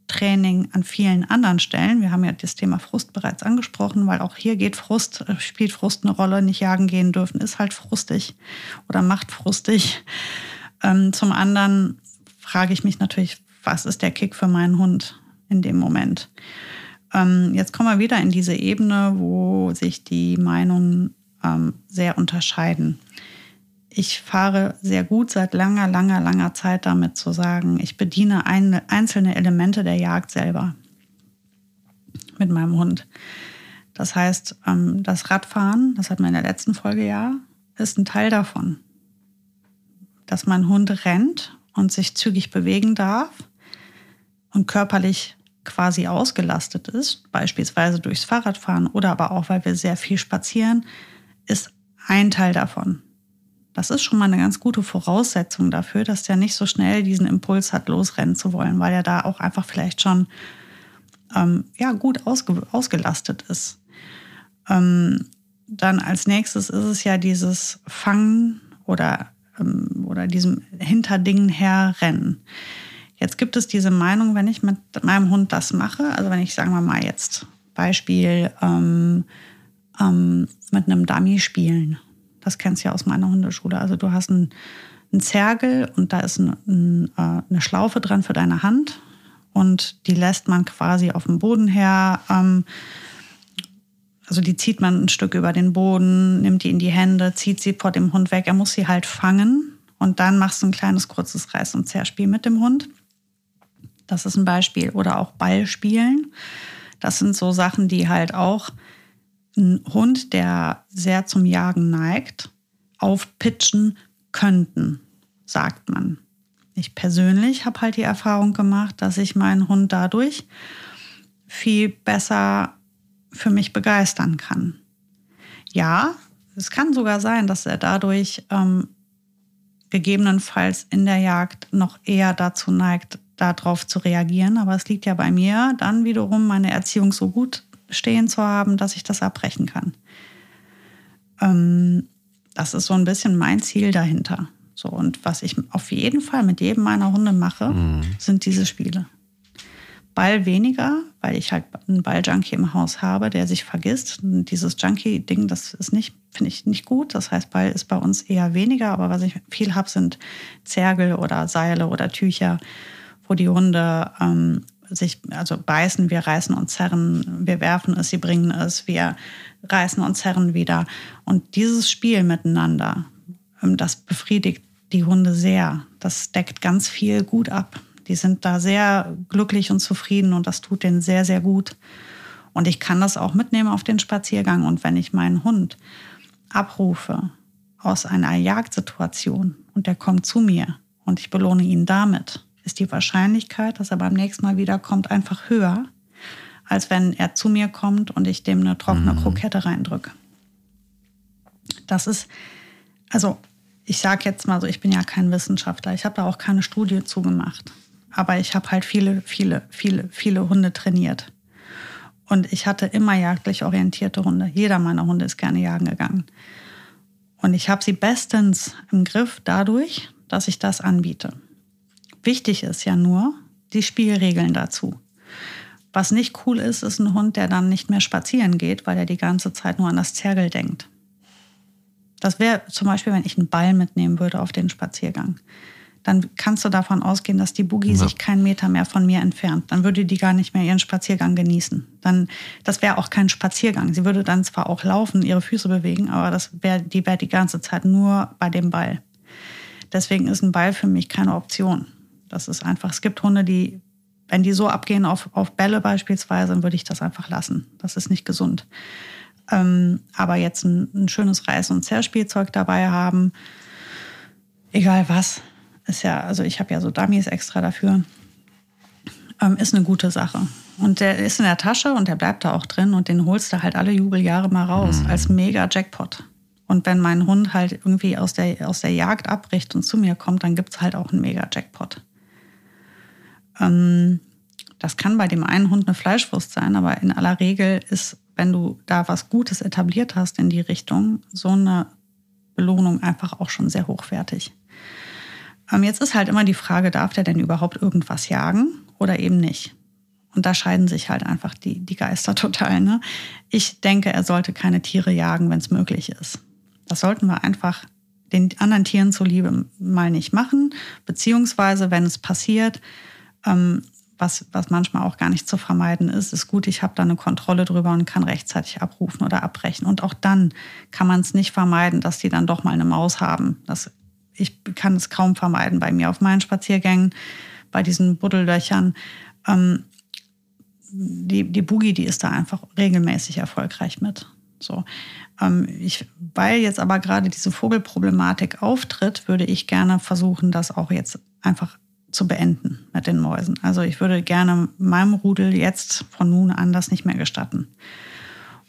Speaker 2: Training an vielen anderen Stellen. Wir haben ja das Thema Frust bereits angesprochen, weil auch hier geht Frust, äh, spielt Frust eine Rolle. Nicht jagen gehen dürfen ist halt frustig oder macht frustig. Ähm, zum anderen frage ich mich natürlich, was ist der Kick für meinen Hund in dem Moment? Ähm, jetzt kommen wir wieder in diese Ebene, wo sich die Meinungen ähm, sehr unterscheiden ich fahre sehr gut seit langer, langer, langer Zeit damit zu sagen, ich bediene ein, einzelne Elemente der Jagd selber mit meinem Hund. Das heißt, ähm, das Radfahren, das hatten wir in der letzten Folge ja, ist ein Teil davon. Dass mein Hund rennt und sich zügig bewegen darf und körperlich quasi ausgelastet ist, beispielsweise durchs Fahrradfahren oder aber auch, weil wir sehr viel spazieren, ist ein Teil davon. Das ist schon mal eine ganz gute Voraussetzung dafür, dass der nicht so schnell diesen Impuls hat, losrennen zu wollen, weil er da auch einfach vielleicht schon ähm, ja, gut ausge ausgelastet ist. Ähm, dann als nächstes ist es ja dieses Fangen oder, ähm, oder diesem hinter Dingen herrennen. Jetzt gibt es diese Meinung, wenn ich mit meinem Hund das mache, also wenn ich, sagen wir mal jetzt, Beispiel ähm, ähm, mit einem Dummy spielen das kennst du ja aus meiner Hundeschule. Also du hast einen, einen Zergel und da ist ein, ein, äh, eine Schlaufe dran für deine Hand und die lässt man quasi auf dem Boden her. Ähm, also die zieht man ein Stück über den Boden, nimmt die in die Hände, zieht sie vor dem Hund weg. Er muss sie halt fangen und dann machst du ein kleines kurzes Reiß- und Zerspiel mit dem Hund. Das ist ein Beispiel. Oder auch Ballspielen. Das sind so Sachen, die halt auch ein Hund, der sehr zum Jagen neigt, aufpitchen könnten, sagt man. Ich persönlich habe halt die Erfahrung gemacht, dass ich meinen Hund dadurch viel besser für mich begeistern kann. Ja, es kann sogar sein, dass er dadurch ähm, gegebenenfalls in der Jagd noch eher dazu neigt, darauf zu reagieren. Aber es liegt ja bei mir dann wiederum meine Erziehung so gut stehen zu haben, dass ich das abbrechen kann. Ähm, das ist so ein bisschen mein Ziel dahinter. So, und was ich auf jeden Fall mit jedem meiner Hunde mache, mhm. sind diese Spiele. Ball weniger, weil ich halt einen Balljunkie im Haus habe, der sich vergisst. Und dieses Junkie-Ding, das ist nicht, finde ich nicht gut. Das heißt, Ball ist bei uns eher weniger, aber was ich viel habe, sind Zergel oder Seile oder Tücher, wo die Hunde ähm, sich also beißen, wir reißen und zerren, wir werfen es, sie bringen es, wir reißen und zerren wieder. Und dieses Spiel miteinander, ähm, das befriedigt die Hunde sehr. Das deckt ganz viel gut ab. Die sind da sehr glücklich und zufrieden und das tut denen sehr, sehr gut. Und ich kann das auch mitnehmen auf den Spaziergang. Und wenn ich meinen Hund abrufe aus einer Jagdsituation und der kommt zu mir und ich belohne ihn damit, ist die Wahrscheinlichkeit, dass er beim nächsten Mal wiederkommt, einfach höher, als wenn er zu mir kommt und ich dem eine trockene mhm. Krokette reindrücke. Das ist, also ich sage jetzt mal so, ich bin ja kein Wissenschaftler, ich habe da auch keine Studie zugemacht. Aber ich habe halt viele, viele, viele, viele Hunde trainiert. Und ich hatte immer jagdlich orientierte Hunde. Jeder meiner Hunde ist gerne jagen gegangen. Und ich habe sie bestens im Griff dadurch, dass ich das anbiete. Wichtig ist ja nur die Spielregeln dazu. Was nicht cool ist, ist ein Hund, der dann nicht mehr spazieren geht, weil er die ganze Zeit nur an das Zergel denkt. Das wäre zum Beispiel, wenn ich einen Ball mitnehmen würde auf den Spaziergang dann kannst du davon ausgehen, dass die Boogie ja. sich keinen Meter mehr von mir entfernt. Dann würde die gar nicht mehr ihren Spaziergang genießen. Dann, das wäre auch kein Spaziergang. Sie würde dann zwar auch laufen, ihre Füße bewegen, aber das wär, die wäre die ganze Zeit nur bei dem Ball. Deswegen ist ein Ball für mich keine Option. Das ist einfach, es gibt Hunde, die, wenn die so abgehen auf, auf Bälle beispielsweise, dann würde ich das einfach lassen. Das ist nicht gesund. Ähm, aber jetzt ein, ein schönes Reiß- und Zerrspielzeug dabei haben, egal was, ist ja, also ich habe ja so Dummies extra dafür, ähm, ist eine gute Sache. Und der ist in der Tasche und der bleibt da auch drin und den holst du halt alle Jubeljahre mal raus mhm. als mega Jackpot. Und wenn mein Hund halt irgendwie aus der, aus der Jagd abbricht und zu mir kommt, dann gibt es halt auch einen mega Jackpot. Ähm, das kann bei dem einen Hund eine Fleischwurst sein, aber in aller Regel ist, wenn du da was Gutes etabliert hast in die Richtung, so eine Belohnung einfach auch schon sehr hochwertig. Ähm, jetzt ist halt immer die Frage, darf der denn überhaupt irgendwas jagen oder eben nicht? Und da scheiden sich halt einfach die, die Geister total. Ne? Ich denke, er sollte keine Tiere jagen, wenn es möglich ist. Das sollten wir einfach den anderen Tieren zuliebe mal nicht machen. Beziehungsweise, wenn es passiert, ähm, was, was manchmal auch gar nicht zu vermeiden ist, ist gut, ich habe da eine Kontrolle drüber und kann rechtzeitig abrufen oder abbrechen. Und auch dann kann man es nicht vermeiden, dass die dann doch mal eine Maus haben. Das ich kann es kaum vermeiden bei mir auf meinen Spaziergängen, bei diesen Buddellöchern. Ähm, die, die Boogie, die ist da einfach regelmäßig erfolgreich mit. So. Ähm, ich, weil jetzt aber gerade diese Vogelproblematik auftritt, würde ich gerne versuchen, das auch jetzt einfach zu beenden mit den Mäusen. Also ich würde gerne meinem Rudel jetzt von nun an das nicht mehr gestatten.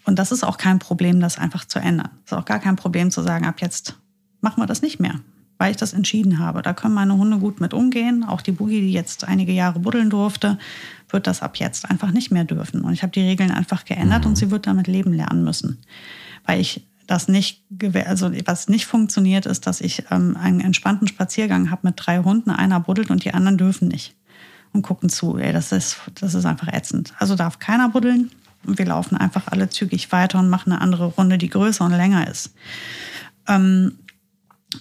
Speaker 2: Und das ist auch kein Problem, das einfach zu ändern. Es ist auch gar kein Problem zu sagen, ab jetzt machen wir das nicht mehr weil ich das entschieden habe. Da können meine Hunde gut mit umgehen. Auch die Boogie, die jetzt einige Jahre buddeln durfte, wird das ab jetzt einfach nicht mehr dürfen. Und ich habe die Regeln einfach geändert mhm. und sie wird damit leben lernen müssen. Weil ich das nicht, also was nicht funktioniert, ist, dass ich ähm, einen entspannten Spaziergang habe mit drei Hunden, einer buddelt und die anderen dürfen nicht und gucken zu. Ey, das ist, das ist einfach ätzend. Also darf keiner buddeln und wir laufen einfach alle zügig weiter und machen eine andere Runde, die größer und länger ist. Ähm,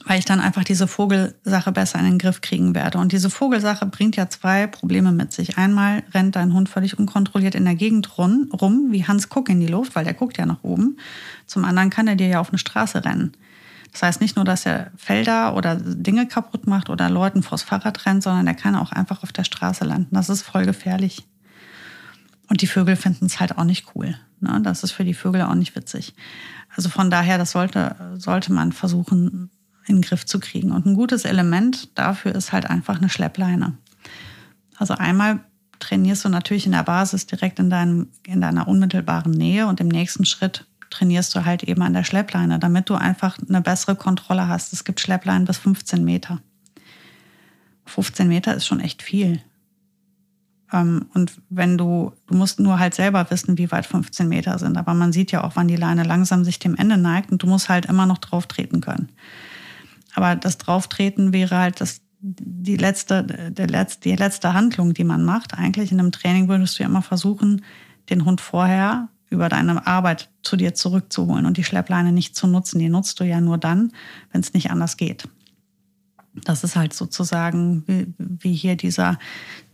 Speaker 2: weil ich dann einfach diese Vogelsache besser in den Griff kriegen werde. Und diese Vogelsache bringt ja zwei Probleme mit sich. Einmal rennt dein Hund völlig unkontrolliert in der Gegend rum, wie Hans Kuck in die Luft, weil der guckt ja nach oben. Zum anderen kann er dir ja auf eine Straße rennen. Das heißt nicht nur, dass er Felder oder Dinge kaputt macht oder Leuten vors Fahrrad rennt, sondern er kann auch einfach auf der Straße landen. Das ist voll gefährlich. Und die Vögel finden es halt auch nicht cool. Ne? Das ist für die Vögel auch nicht witzig. Also von daher, das sollte, sollte man versuchen, in den Griff zu kriegen. Und ein gutes Element dafür ist halt einfach eine Schleppleine. Also einmal trainierst du natürlich in der Basis direkt in, deinem, in deiner unmittelbaren Nähe und im nächsten Schritt trainierst du halt eben an der Schleppleine, damit du einfach eine bessere Kontrolle hast. Es gibt Schleppleinen bis 15 Meter. 15 Meter ist schon echt viel. Ähm, und wenn du, du musst nur halt selber wissen, wie weit 15 Meter sind. Aber man sieht ja auch, wann die Leine langsam sich dem Ende neigt und du musst halt immer noch drauf treten können. Aber das Drauftreten wäre halt das, die, letzte, der letzte, die letzte Handlung, die man macht. Eigentlich in einem Training würdest du ja immer versuchen, den Hund vorher über deine Arbeit zu dir zurückzuholen und die Schleppleine nicht zu nutzen. Die nutzt du ja nur dann, wenn es nicht anders geht. Das ist halt sozusagen wie, wie hier dieser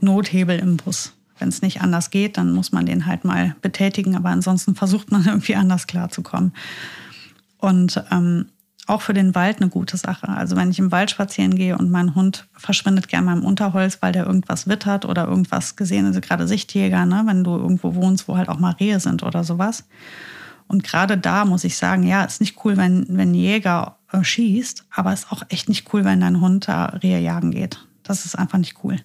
Speaker 2: Nothebel im Bus. Wenn es nicht anders geht, dann muss man den halt mal betätigen, aber ansonsten versucht man irgendwie anders klarzukommen. Und ähm, auch für den Wald eine gute Sache. Also wenn ich im Wald spazieren gehe und mein Hund verschwindet gerne mal im Unterholz, weil der irgendwas wittert oder irgendwas gesehen, also gerade Sichtjäger, ne, wenn du irgendwo wohnst, wo halt auch mal Rehe sind oder sowas. Und gerade da muss ich sagen, ja, ist nicht cool, wenn, wenn ein Jäger äh, schießt, aber ist auch echt nicht cool, wenn dein Hund da Rehe jagen geht. Das ist einfach nicht cool.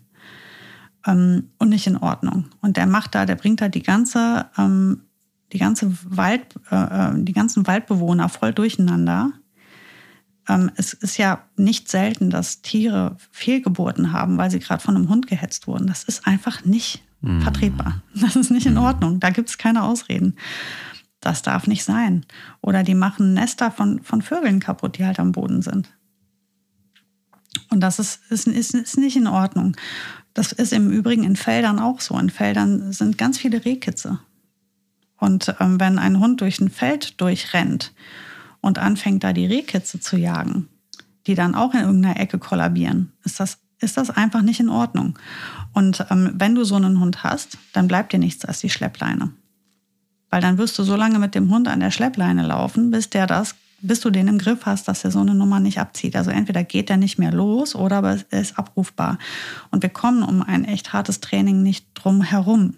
Speaker 2: Ähm, und nicht in Ordnung. Und der macht da, der bringt da die ganze, ähm, die ganze Wald, äh, äh die ganzen Waldbewohner voll durcheinander es ist ja nicht selten, dass Tiere Fehlgeburten haben, weil sie gerade von einem Hund gehetzt wurden. Das ist einfach nicht mhm. vertretbar. Das ist nicht in mhm. Ordnung. Da gibt es keine Ausreden. Das darf nicht sein. Oder die machen Nester von, von Vögeln kaputt, die halt am Boden sind. Und das ist, ist, ist, ist nicht in Ordnung. Das ist im Übrigen in Feldern auch so. In Feldern sind ganz viele Rehkitze. Und ähm, wenn ein Hund durch ein Feld durchrennt und anfängt da die Rehkitze zu jagen, die dann auch in irgendeiner Ecke kollabieren, ist das, ist das einfach nicht in Ordnung. Und ähm, wenn du so einen Hund hast, dann bleibt dir nichts als die Schleppleine. Weil dann wirst du so lange mit dem Hund an der Schleppleine laufen, bis der das, bis du den im Griff hast, dass er so eine Nummer nicht abzieht. Also entweder geht er nicht mehr los oder aber er ist abrufbar. Und wir kommen um ein echt hartes Training nicht drum herum.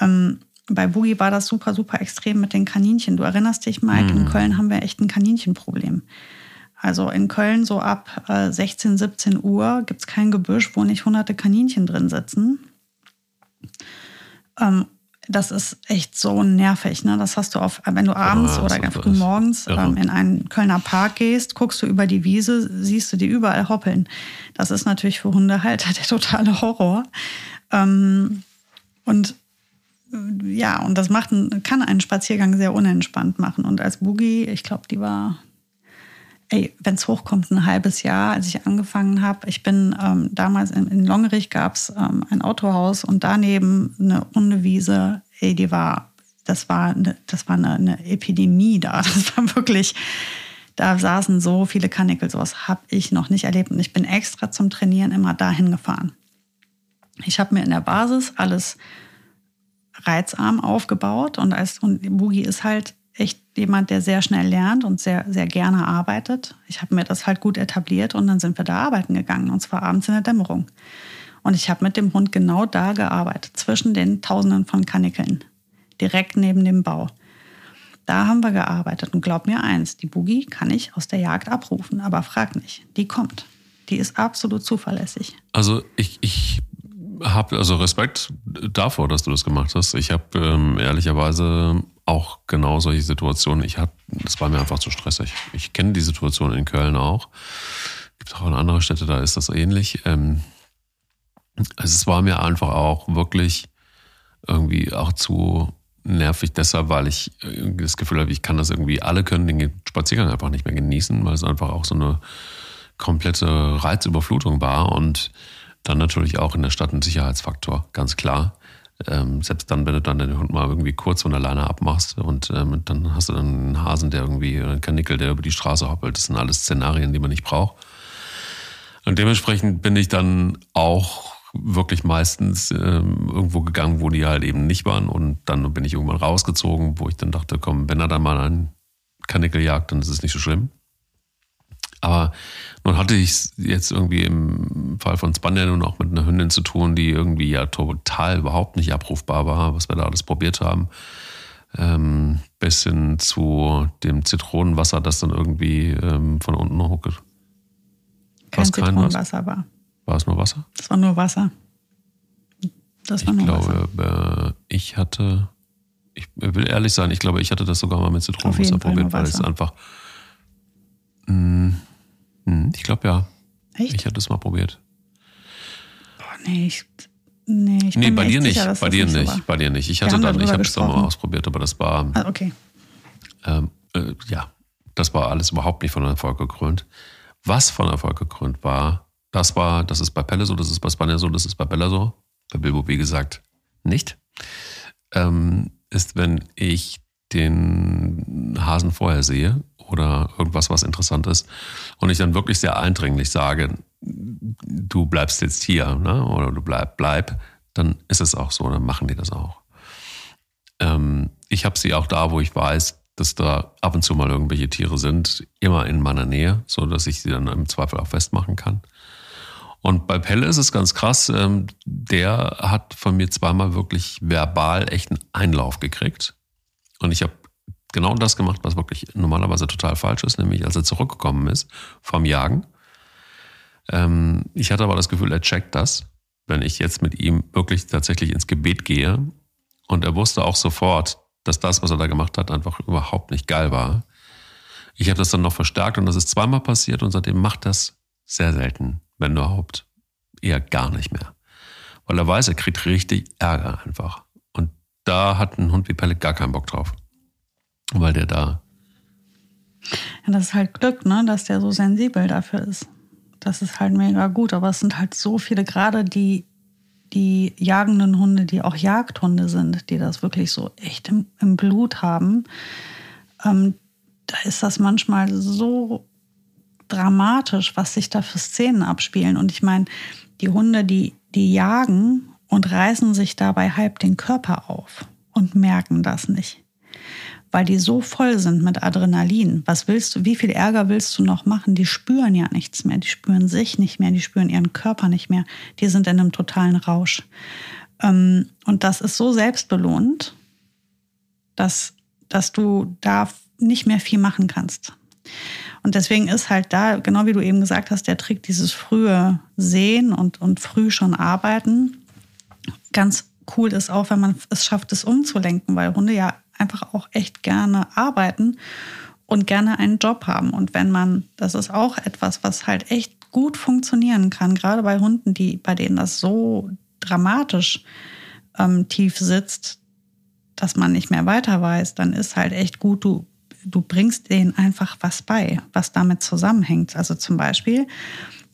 Speaker 2: Ähm, bei Boogie war das super, super extrem mit den Kaninchen. Du erinnerst dich, Mike, mhm. in Köln haben wir echt ein Kaninchenproblem. Also in Köln so ab 16, äh, 17 Uhr gibt es kein Gebüsch, wo nicht hunderte Kaninchen drin sitzen. Ähm, das ist echt so nervig. Ne? Das hast du auf, wenn du abends oh, oder früh morgens ähm, in einen Kölner Park gehst, guckst du über die Wiese, siehst du die überall hoppeln. Das ist natürlich für Hundehalter der totale Horror. Ähm, und ja, und das macht, kann einen Spaziergang sehr unentspannt machen. Und als Boogie, ich glaube, die war, ey, wenn es hochkommt, ein halbes Jahr, als ich angefangen habe. Ich bin ähm, damals in, in Longerich gab es ähm, ein Autohaus und daneben eine Hundewiese. Ey, die war, das war, eine, das war eine, eine Epidemie da. Das war wirklich, da saßen so viele Kanickel, sowas habe ich noch nicht erlebt. Und ich bin extra zum Trainieren immer dahin gefahren. Ich habe mir in der Basis alles reizarm aufgebaut und als und Boogie ist halt echt jemand, der sehr schnell lernt und sehr, sehr gerne arbeitet. Ich habe mir das halt gut etabliert und dann sind wir da arbeiten gegangen und zwar abends in der Dämmerung. Und ich habe mit dem Hund genau da gearbeitet, zwischen den Tausenden von Kanickeln, direkt neben dem Bau. Da haben wir gearbeitet und glaub mir eins, die Boogie kann ich aus der Jagd abrufen, aber frag nicht, die kommt. Die ist absolut zuverlässig.
Speaker 1: Also ich, ich habe also Respekt davor, dass du das gemacht hast. Ich habe ähm, ehrlicherweise auch genau solche Situationen. Ich hatte, das war mir einfach zu stressig. Ich kenne die Situation in Köln auch. Gibt auch in anderen Städte, da ist das ähnlich. Ähm, also es war mir einfach auch wirklich irgendwie auch zu nervig deshalb, weil ich das Gefühl habe, ich kann das irgendwie, alle können den Spaziergang einfach nicht mehr genießen, weil es einfach auch so eine komplette Reizüberflutung war und dann natürlich auch in der Stadt ein Sicherheitsfaktor, ganz klar. Ähm, selbst dann, wenn du dann den Hund mal irgendwie kurz von der Leine abmachst und ähm, dann hast du dann einen Hasen, der irgendwie, einen Kanickel, der über die Straße hoppelt. Das sind alles Szenarien, die man nicht braucht. Und dementsprechend bin ich dann auch wirklich meistens ähm, irgendwo gegangen, wo die halt eben nicht waren. Und dann bin ich irgendwann rausgezogen, wo ich dann dachte, komm, wenn er dann mal einen Kanickel jagt, dann ist es nicht so schlimm. Aber nun hatte ich es jetzt irgendwie im Fall von Spaniel und auch mit einer Hündin zu tun, die irgendwie ja total überhaupt nicht abrufbar war, was wir da alles probiert haben. Ähm, bis hin zu dem Zitronenwasser, das dann irgendwie ähm, von unten hochgeht.
Speaker 2: Kein Zitronenwasser war.
Speaker 1: War es nur Wasser?
Speaker 2: Das war nur Wasser.
Speaker 1: Das war ich nur glaube, Wasser. Äh, ich hatte, ich will ehrlich sein, ich glaube, ich hatte das sogar mal mit Zitronenwasser probiert, weil es einfach. Mh, mm, hm, ich glaube ja. Echt? Ich hatte es mal probiert.
Speaker 2: Boah, nee, ich, nee, ich
Speaker 1: nee bei dir nicht. Sicher, bei dir nicht. So bei dir nicht. Ich hatte dann, ich habe es dann mal ausprobiert, aber das war.
Speaker 2: Ah, okay.
Speaker 1: Ähm, äh, ja, das war alles überhaupt nicht von Erfolg gekrönt. was von Erfolg gekrönt war, das war, das ist bei Pelle so, das ist bei Spanier so, das ist bei Bella so, bei Bilbo, wie gesagt, nicht, ähm, ist, wenn ich den Hasen vorher sehe oder irgendwas, was interessant ist und ich dann wirklich sehr eindringlich sage, du bleibst jetzt hier ne? oder du bleib, bleib, dann ist es auch so, dann machen die das auch. Ähm, ich habe sie auch da, wo ich weiß, dass da ab und zu mal irgendwelche Tiere sind, immer in meiner Nähe, so dass ich sie dann im Zweifel auch festmachen kann. Und bei Pelle ist es ganz krass, ähm, der hat von mir zweimal wirklich verbal echt einen Einlauf gekriegt. Und ich habe genau das gemacht, was wirklich normalerweise total falsch ist, nämlich als er zurückgekommen ist vom Jagen. Ähm, ich hatte aber das Gefühl, er checkt das, wenn ich jetzt mit ihm wirklich tatsächlich ins Gebet gehe. Und er wusste auch sofort, dass das, was er da gemacht hat, einfach überhaupt nicht geil war. Ich habe das dann noch verstärkt und das ist zweimal passiert und seitdem macht das sehr selten wenn überhaupt, eher gar nicht mehr. Weil er weiß, er kriegt richtig Ärger einfach. Und da hat ein Hund wie Pellet gar keinen Bock drauf. Weil der da.
Speaker 2: Ja, das ist halt Glück, ne, dass der so sensibel dafür ist. Das ist halt mega gut. Aber es sind halt so viele, gerade die, die jagenden Hunde, die auch Jagdhunde sind, die das wirklich so echt im, im Blut haben. Ähm, da ist das manchmal so dramatisch, was sich da für Szenen abspielen. Und ich meine, die Hunde, die, die jagen und reißen sich dabei halb den Körper auf und merken das nicht. Weil die so voll sind mit Adrenalin. Was willst du, wie viel Ärger willst du noch machen? Die spüren ja nichts mehr. Die spüren sich nicht mehr. Die spüren ihren Körper nicht mehr. Die sind in einem totalen Rausch. Ähm, und das ist so selbstbelohnt, dass, dass du da nicht mehr viel machen kannst. Und deswegen ist halt da, genau wie du eben gesagt hast, der Trick dieses frühe Sehen und, und früh schon arbeiten. Ganz cool ist auch, wenn man es schafft, es umzulenken, weil Hunde ja einfach auch echt gerne arbeiten und gerne einen Job haben. Und wenn man, das ist auch etwas, was halt echt gut funktionieren kann, gerade bei Hunden, die, bei denen das so dramatisch ähm, tief sitzt, dass man nicht mehr weiter weiß, dann ist halt echt gut, du du bringst denen einfach was bei, was damit zusammenhängt. Also zum Beispiel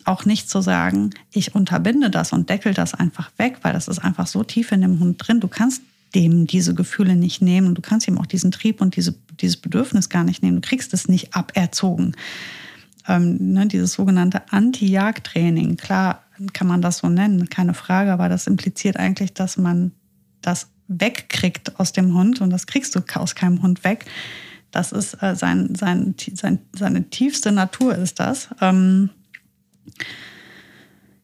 Speaker 2: auch nicht zu sagen, ich unterbinde das und deckel das einfach weg, weil das ist einfach so tief in dem Hund drin. Du kannst dem diese Gefühle nicht nehmen. Du kannst ihm auch diesen Trieb und diese, dieses Bedürfnis gar nicht nehmen. Du kriegst es nicht aberzogen. Ähm, ne, dieses sogenannte Anti-Jagd-Training, klar kann man das so nennen, keine Frage, aber das impliziert eigentlich, dass man das wegkriegt aus dem Hund und das kriegst du aus keinem Hund weg. Das ist äh, sein, sein, sein, seine tiefste Natur ist das. Ähm,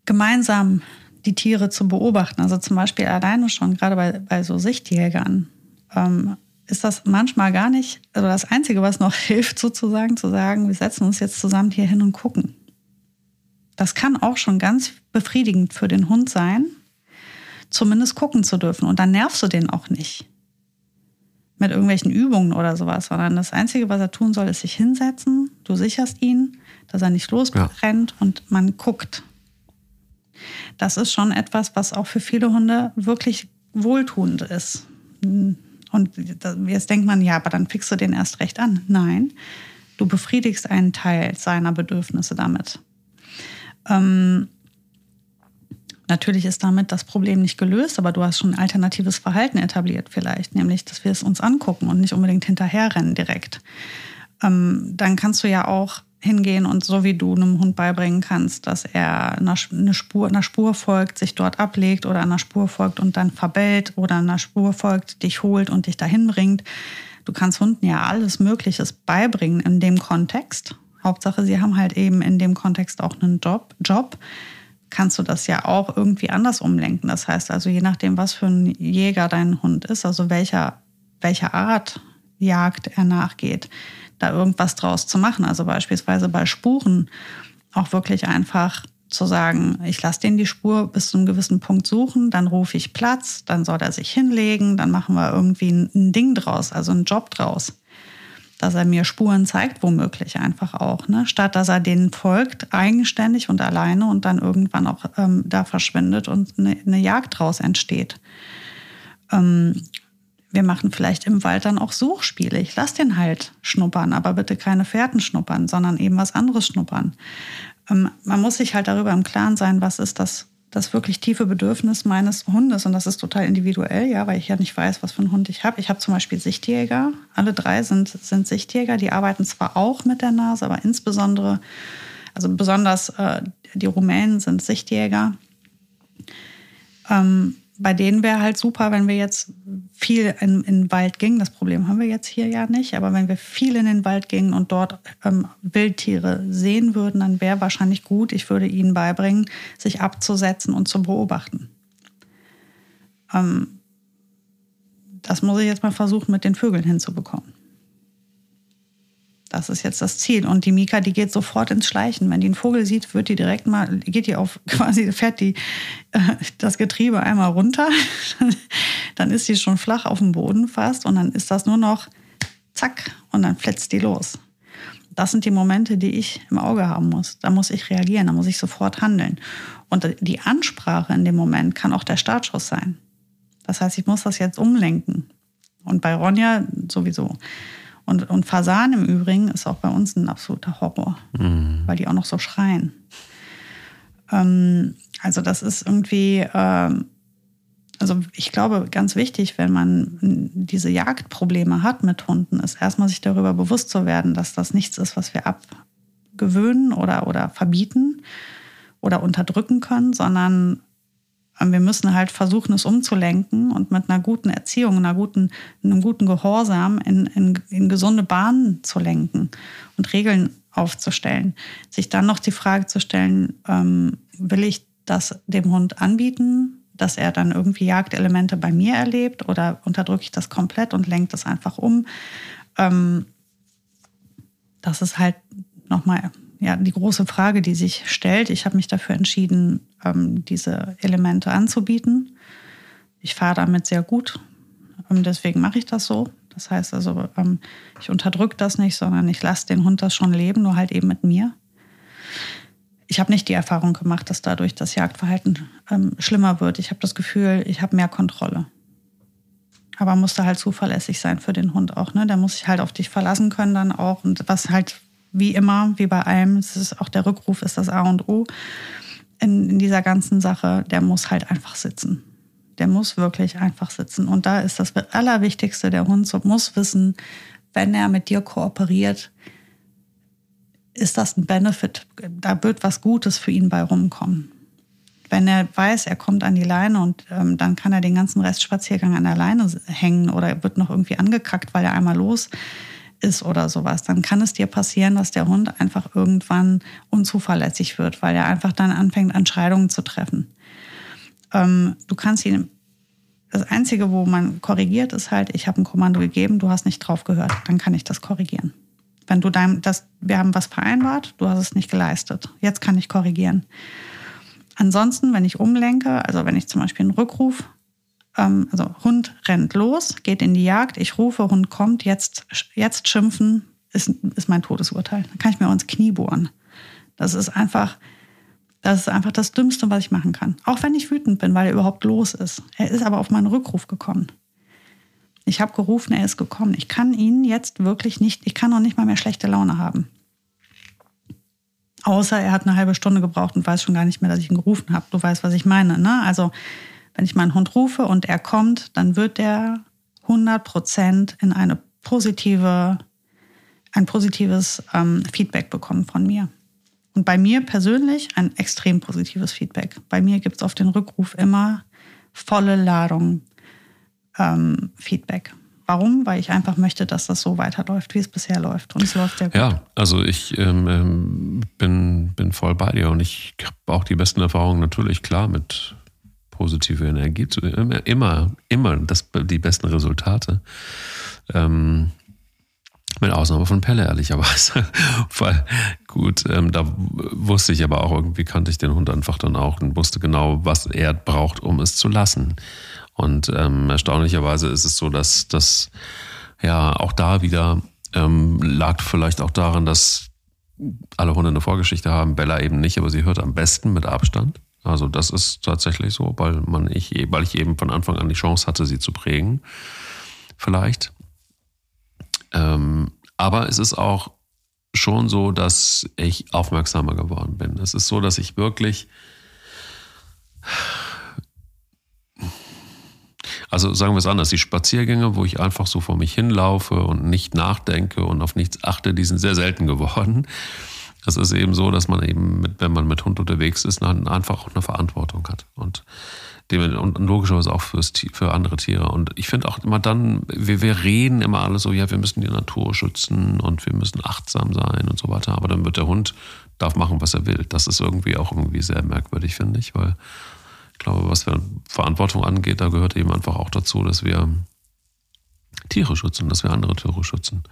Speaker 2: gemeinsam die Tiere zu beobachten. Also zum Beispiel alleine schon, gerade bei, bei so Sichtjägern, ähm, ist das manchmal gar nicht, also das Einzige, was noch hilft, sozusagen, zu sagen, wir setzen uns jetzt zusammen hier hin und gucken. Das kann auch schon ganz befriedigend für den Hund sein, zumindest gucken zu dürfen. Und dann nervst du den auch nicht mit irgendwelchen Übungen oder sowas, sondern das Einzige, was er tun soll, ist sich hinsetzen. Du sicherst ihn, dass er nicht losrennt ja. und man guckt. Das ist schon etwas, was auch für viele Hunde wirklich wohltuend ist. Und jetzt denkt man, ja, aber dann fixst du den erst recht an. Nein, du befriedigst einen Teil seiner Bedürfnisse damit. Ähm, Natürlich ist damit das Problem nicht gelöst, aber du hast schon ein alternatives Verhalten etabliert vielleicht, nämlich, dass wir es uns angucken und nicht unbedingt hinterherrennen direkt. Ähm, dann kannst du ja auch hingehen und so wie du einem Hund beibringen kannst, dass er einer, eine Spur, einer Spur folgt, sich dort ablegt oder einer Spur folgt und dann verbellt oder einer Spur folgt, dich holt und dich dahin bringt. Du kannst Hunden ja alles Mögliche beibringen in dem Kontext. Hauptsache, sie haben halt eben in dem Kontext auch einen Job. Job kannst du das ja auch irgendwie anders umlenken. Das heißt also, je nachdem, was für ein Jäger dein Hund ist, also welcher, welcher Art Jagd er nachgeht, da irgendwas draus zu machen. Also beispielsweise bei Spuren auch wirklich einfach zu sagen, ich lasse den die Spur bis zu einem gewissen Punkt suchen, dann rufe ich Platz, dann soll er sich hinlegen, dann machen wir irgendwie ein Ding draus, also einen Job draus dass er mir Spuren zeigt, womöglich einfach auch, ne? statt dass er denen folgt, eigenständig und alleine und dann irgendwann auch ähm, da verschwindet und eine, eine Jagd draus entsteht. Ähm, wir machen vielleicht im Wald dann auch Suchspiele. Ich lasse den halt schnuppern, aber bitte keine Fährten schnuppern, sondern eben was anderes schnuppern. Ähm, man muss sich halt darüber im Klaren sein, was ist das, das wirklich tiefe Bedürfnis meines Hundes. Und das ist total individuell, ja, weil ich ja nicht weiß, was für einen Hund ich habe. Ich habe zum Beispiel Sichtjäger. Alle drei sind, sind Sichtjäger. Die arbeiten zwar auch mit der Nase, aber insbesondere, also besonders äh, die Rumänen sind Sichtjäger. Ähm, bei denen wäre halt super, wenn wir jetzt viel in, in, den Wald gingen. Das Problem haben wir jetzt hier ja nicht. Aber wenn wir viel in den Wald gingen und dort ähm, Wildtiere sehen würden, dann wäre wahrscheinlich gut, ich würde ihnen beibringen, sich abzusetzen und zu beobachten. Ähm, das muss ich jetzt mal versuchen, mit den Vögeln hinzubekommen. Das ist jetzt das Ziel. Und die Mika, die geht sofort ins Schleichen. Wenn die einen Vogel sieht, wird die direkt mal, geht die auf, quasi fährt die äh, das Getriebe einmal runter. dann ist sie schon flach auf dem Boden fast und dann ist das nur noch zack und dann fletzt die los. Das sind die Momente, die ich im Auge haben muss. Da muss ich reagieren, da muss ich sofort handeln. Und die Ansprache in dem Moment kann auch der Startschuss sein. Das heißt, ich muss das jetzt umlenken. Und bei Ronja sowieso. Und, und Fasan im Übrigen ist auch bei uns ein absoluter Horror, mhm. weil die auch noch so schreien. Ähm, also das ist irgendwie, ähm, also ich glaube, ganz wichtig, wenn man diese Jagdprobleme hat mit Hunden, ist erstmal sich darüber bewusst zu werden, dass das nichts ist, was wir abgewöhnen oder, oder verbieten oder unterdrücken können, sondern wir müssen halt versuchen, es umzulenken und mit einer guten Erziehung, einer guten, einem guten Gehorsam in, in, in gesunde Bahnen zu lenken und Regeln aufzustellen. Sich dann noch die Frage zu stellen, ähm, will ich das dem Hund anbieten, dass er dann irgendwie Jagdelemente bei mir erlebt oder unterdrücke ich das komplett und lenke das einfach um? Ähm, das ist halt nochmal ja, die große Frage, die sich stellt. Ich habe mich dafür entschieden, ähm, diese Elemente anzubieten. Ich fahre damit sehr gut. Ähm, deswegen mache ich das so. Das heißt also, ähm, ich unterdrücke das nicht, sondern ich lasse den Hund das schon leben, nur halt eben mit mir. Ich habe nicht die Erfahrung gemacht, dass dadurch das Jagdverhalten schlimmer wird. Ich habe das Gefühl, ich habe mehr Kontrolle. Aber muss da halt zuverlässig sein für den Hund auch. Ne? Der muss sich halt auf dich verlassen können dann auch. Und was halt wie immer, wie bei allem, es ist auch der Rückruf ist das A und O in, in dieser ganzen Sache, der muss halt einfach sitzen. Der muss wirklich einfach sitzen. Und da ist das Allerwichtigste, der Hund muss wissen, wenn er mit dir kooperiert, ist das ein Benefit. Da wird was Gutes für ihn bei rumkommen. Wenn er weiß, er kommt an die Leine und ähm, dann kann er den ganzen Restspaziergang an der Leine hängen oder wird noch irgendwie angekackt, weil er einmal los ist oder sowas, dann kann es dir passieren, dass der Hund einfach irgendwann unzuverlässig wird, weil er einfach dann anfängt, Entscheidungen zu treffen. Ähm, du kannst ihn, das Einzige, wo man korrigiert, ist halt, ich habe ein Kommando gegeben, du hast nicht drauf gehört, dann kann ich das korrigieren. Wenn du dein, das, wir haben was vereinbart, du hast es nicht geleistet, jetzt kann ich korrigieren. Ansonsten, wenn ich umlenke, also wenn ich zum Beispiel einen Rückruf ähm, also Hund rennt los, geht in die Jagd, ich rufe, Hund kommt, jetzt, jetzt schimpfen, ist, ist mein Todesurteil. Dann kann ich mir auch ins Knie bohren. Das ist einfach, das ist einfach das Dümmste, was ich machen kann. Auch wenn ich wütend bin, weil er überhaupt los ist. Er ist aber auf meinen Rückruf gekommen. Ich habe gerufen, er ist gekommen. Ich kann ihn jetzt wirklich nicht, ich kann auch nicht mal mehr schlechte Laune haben. Außer er hat eine halbe Stunde gebraucht und weiß schon gar nicht mehr, dass ich ihn gerufen habe. Du weißt, was ich meine. Ne? Also wenn ich meinen Hund rufe und er kommt, dann wird er 100 Prozent in eine positive, ein positives ähm, Feedback bekommen von mir. Und bei mir persönlich ein extrem positives Feedback. Bei mir gibt es auf den Rückruf immer volle Ladung ähm, Feedback. Warum? Weil ich einfach möchte, dass das so weiterläuft, wie es bisher läuft. Und es läuft sehr gut.
Speaker 1: Ja, also ich ähm, ähm bin, bin voll bei dir und ich habe auch die besten Erfahrungen natürlich klar mit positive Energie immer, immer das, die besten Resultate. Ähm, mit Ausnahme von Pelle, ehrlicherweise. Weil, gut, ähm, da wusste ich aber auch, irgendwie kannte ich den Hund einfach dann auch und wusste genau, was er braucht, um es zu lassen. Und ähm, erstaunlicherweise ist es so, dass das ja auch da wieder ähm, lag vielleicht auch daran, dass alle Hunde eine Vorgeschichte haben, Bella eben nicht, aber sie hört am besten mit Abstand. Also das ist tatsächlich so, weil man ich, weil ich eben von Anfang an die Chance hatte, sie zu prägen. vielleicht. Ähm, aber es ist auch schon so, dass ich aufmerksamer geworden bin. Es ist so, dass ich wirklich, also sagen wir es anders, die Spaziergänge, wo ich einfach so vor mich hinlaufe und nicht nachdenke und auf nichts achte, die sind sehr selten geworden. Es ist eben so, dass man eben, mit, wenn man mit Hund unterwegs ist, einfach auch eine Verantwortung hat. Und und logischerweise auch fürs, für andere Tiere. Und ich finde auch immer dann, wir, wir reden immer alle so, ja, wir müssen die Natur schützen und wir müssen achtsam sein und so weiter. Aber dann wird der Hund, darf machen, was er will. Das ist irgendwie auch irgendwie sehr merkwürdig, finde ich, weil ich glaube, was Verantwortung angeht, da gehört eben einfach auch dazu, dass wir Tiere schützen, dass wir andere Tiere schützen.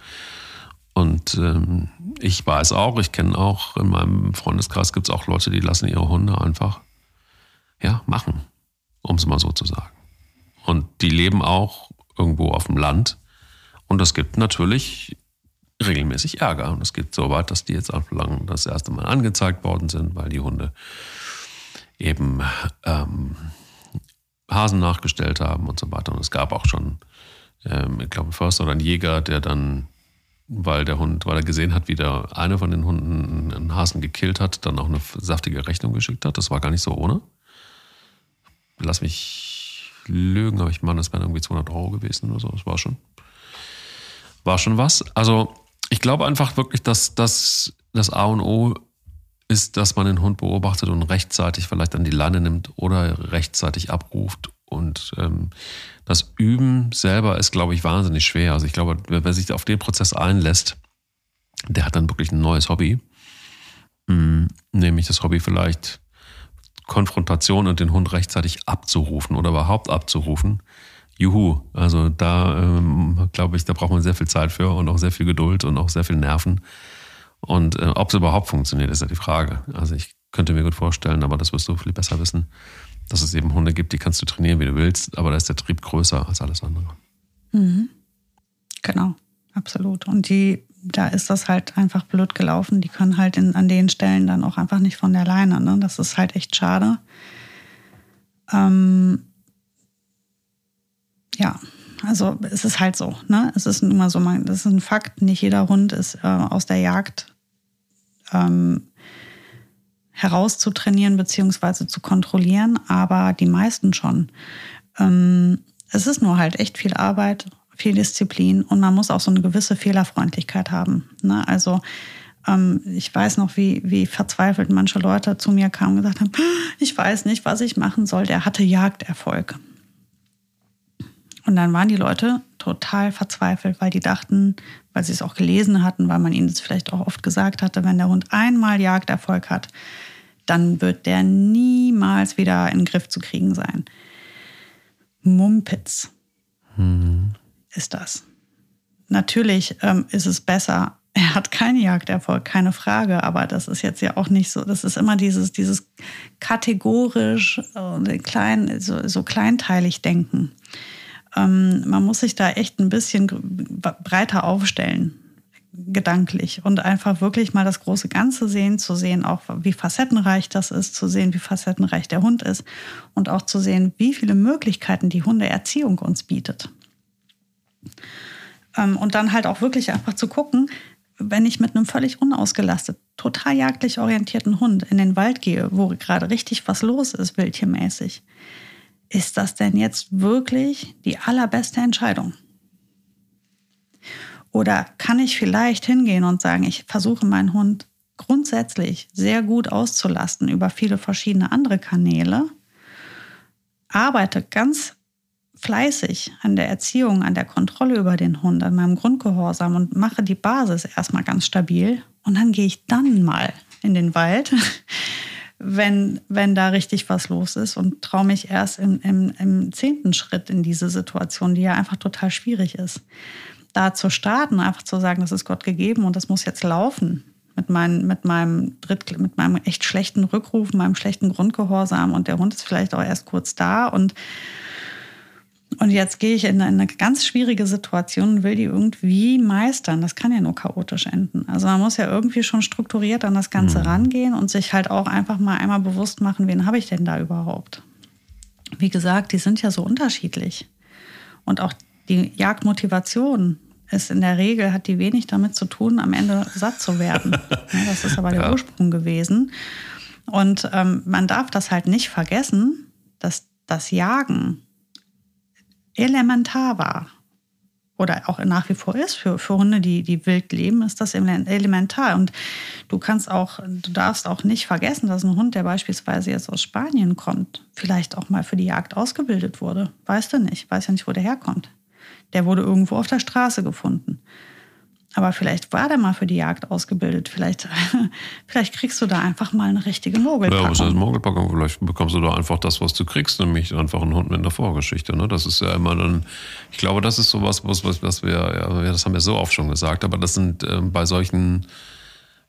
Speaker 1: Und ähm, ich weiß auch, ich kenne auch, in meinem Freundeskreis gibt es auch Leute, die lassen ihre Hunde einfach ja, machen um es mal so zu sagen. Und die leben auch irgendwo auf dem Land. Und es gibt natürlich regelmäßig Ärger. Und es geht so weit, dass die jetzt auch lang das erste Mal angezeigt worden sind, weil die Hunde eben ähm, Hasen nachgestellt haben und so weiter. Und es gab auch schon, ähm, ich glaube, ein Förster oder ein Jäger, der dann, weil der Hund, weil er gesehen hat, wie der eine von den Hunden einen Hasen gekillt hat, dann auch eine saftige Rechnung geschickt hat. Das war gar nicht so ohne lass mich lügen, aber ich meine, das wären irgendwie 200 Euro gewesen oder so. Das war schon, war schon was. Also ich glaube einfach wirklich, dass das, das A und O ist, dass man den Hund beobachtet und rechtzeitig vielleicht an die Leine nimmt oder rechtzeitig abruft. Ähm, das Üben selber ist, glaube ich, wahnsinnig schwer. Also ich glaube, wer sich auf den Prozess einlässt, der hat dann wirklich ein neues Hobby. Mhm, nämlich das Hobby vielleicht Konfrontation und den Hund rechtzeitig abzurufen oder überhaupt abzurufen. Juhu, also da ähm, glaube ich, da braucht man sehr viel Zeit für und auch sehr viel Geduld und auch sehr viel Nerven. Und äh, ob es überhaupt funktioniert, ist ja die Frage. Also ich könnte mir gut vorstellen, aber das wirst du viel besser wissen, dass es eben Hunde gibt, die kannst du trainieren, wie du willst, aber da ist der Trieb größer als alles andere.
Speaker 2: Mhm. Genau, absolut. Und die da ist das halt einfach blöd gelaufen. Die können halt in, an den Stellen dann auch einfach nicht von der Leine. Ne? Das ist halt echt schade. Ähm, ja, also es ist halt so. Ne? Es ist immer so, man, das ist ein Fakt. Nicht jeder Hund ist äh, aus der Jagd ähm, herauszutrainieren bzw. zu kontrollieren, aber die meisten schon. Ähm, es ist nur halt echt viel Arbeit viel Disziplin und man muss auch so eine gewisse Fehlerfreundlichkeit haben. Ne? Also ähm, ich weiß noch, wie, wie verzweifelt manche Leute zu mir kamen und gesagt haben, ich weiß nicht, was ich machen soll. Der hatte Jagderfolg. Und dann waren die Leute total verzweifelt, weil die dachten, weil sie es auch gelesen hatten, weil man ihnen das vielleicht auch oft gesagt hatte, wenn der Hund einmal Jagderfolg hat, dann wird der niemals wieder in den Griff zu kriegen sein. Mumpitz. Mhm ist das. Natürlich ähm, ist es besser. Er hat keinen Jagderfolg, keine Frage, aber das ist jetzt ja auch nicht so. Das ist immer dieses, dieses kategorisch, äh, klein, so, so kleinteilig denken. Ähm, man muss sich da echt ein bisschen breiter aufstellen, gedanklich und einfach wirklich mal das große Ganze sehen, zu sehen auch, wie facettenreich das ist, zu sehen, wie facettenreich der Hund ist und auch zu sehen, wie viele Möglichkeiten die Hundeerziehung uns bietet. Ähm, und dann halt auch wirklich einfach zu gucken, wenn ich mit einem völlig unausgelastet, total jagdlich orientierten Hund in den Wald gehe, wo gerade richtig was los ist, wildtiermäßig, ist das denn jetzt wirklich die allerbeste Entscheidung? Oder kann ich vielleicht hingehen und sagen, ich versuche meinen Hund grundsätzlich sehr gut auszulasten über viele verschiedene andere Kanäle, arbeite ganz fleißig an der Erziehung, an der Kontrolle über den Hund, an meinem Grundgehorsam und mache die Basis erstmal ganz stabil. Und dann gehe ich dann mal in den Wald, wenn, wenn da richtig was los ist und traue mich erst im, im, im zehnten Schritt in diese Situation, die ja einfach total schwierig ist. Da zu starten, einfach zu sagen, das ist Gott gegeben und das muss jetzt laufen mit, mein, mit, meinem Dritt, mit meinem echt schlechten Rückruf, meinem schlechten Grundgehorsam und der Hund ist vielleicht auch erst kurz da und und jetzt gehe ich in eine ganz schwierige Situation und will die irgendwie meistern. Das kann ja nur chaotisch enden. Also man muss ja irgendwie schon strukturiert an das Ganze mhm. rangehen und sich halt auch einfach mal einmal bewusst machen, wen habe ich denn da überhaupt? Wie gesagt, die sind ja so unterschiedlich. Und auch Die Jagdmotivation ist in der Regel, hat die wenig damit zu tun, am Ende satt zu werden. Ja, das ist aber der
Speaker 1: Ja.
Speaker 2: Ursprung gewesen. Und ähm, man darf das halt nicht vergessen, dass das Jagen elementar war. Oder auch nach wie vor ist für, für Hunde, die, die wild leben, ist das ele- elementar. Und du kannst auch, du darfst auch nicht vergessen, dass ein Hund, der beispielsweise jetzt aus Spanien kommt, vielleicht auch mal für die Jagd ausgebildet wurde. Weißt du nicht, weiß ja nicht, wo der herkommt. Der wurde irgendwo auf der Straße gefunden. Aber vielleicht war der mal für die Jagd ausgebildet. Vielleicht, vielleicht kriegst du da einfach mal eine richtige
Speaker 1: Ja, was heißt
Speaker 2: Mogelpackung.
Speaker 1: Mogelpackung? Vielleicht bekommst du da einfach das, was du kriegst, nämlich einfach einen Hund mit einer Vorgeschichte. Ne? Das ist ja immer dann, ich glaube, das ist sowas, was, was, was wir, ja, das haben wir so oft schon gesagt, aber das sind ähm, bei solchen,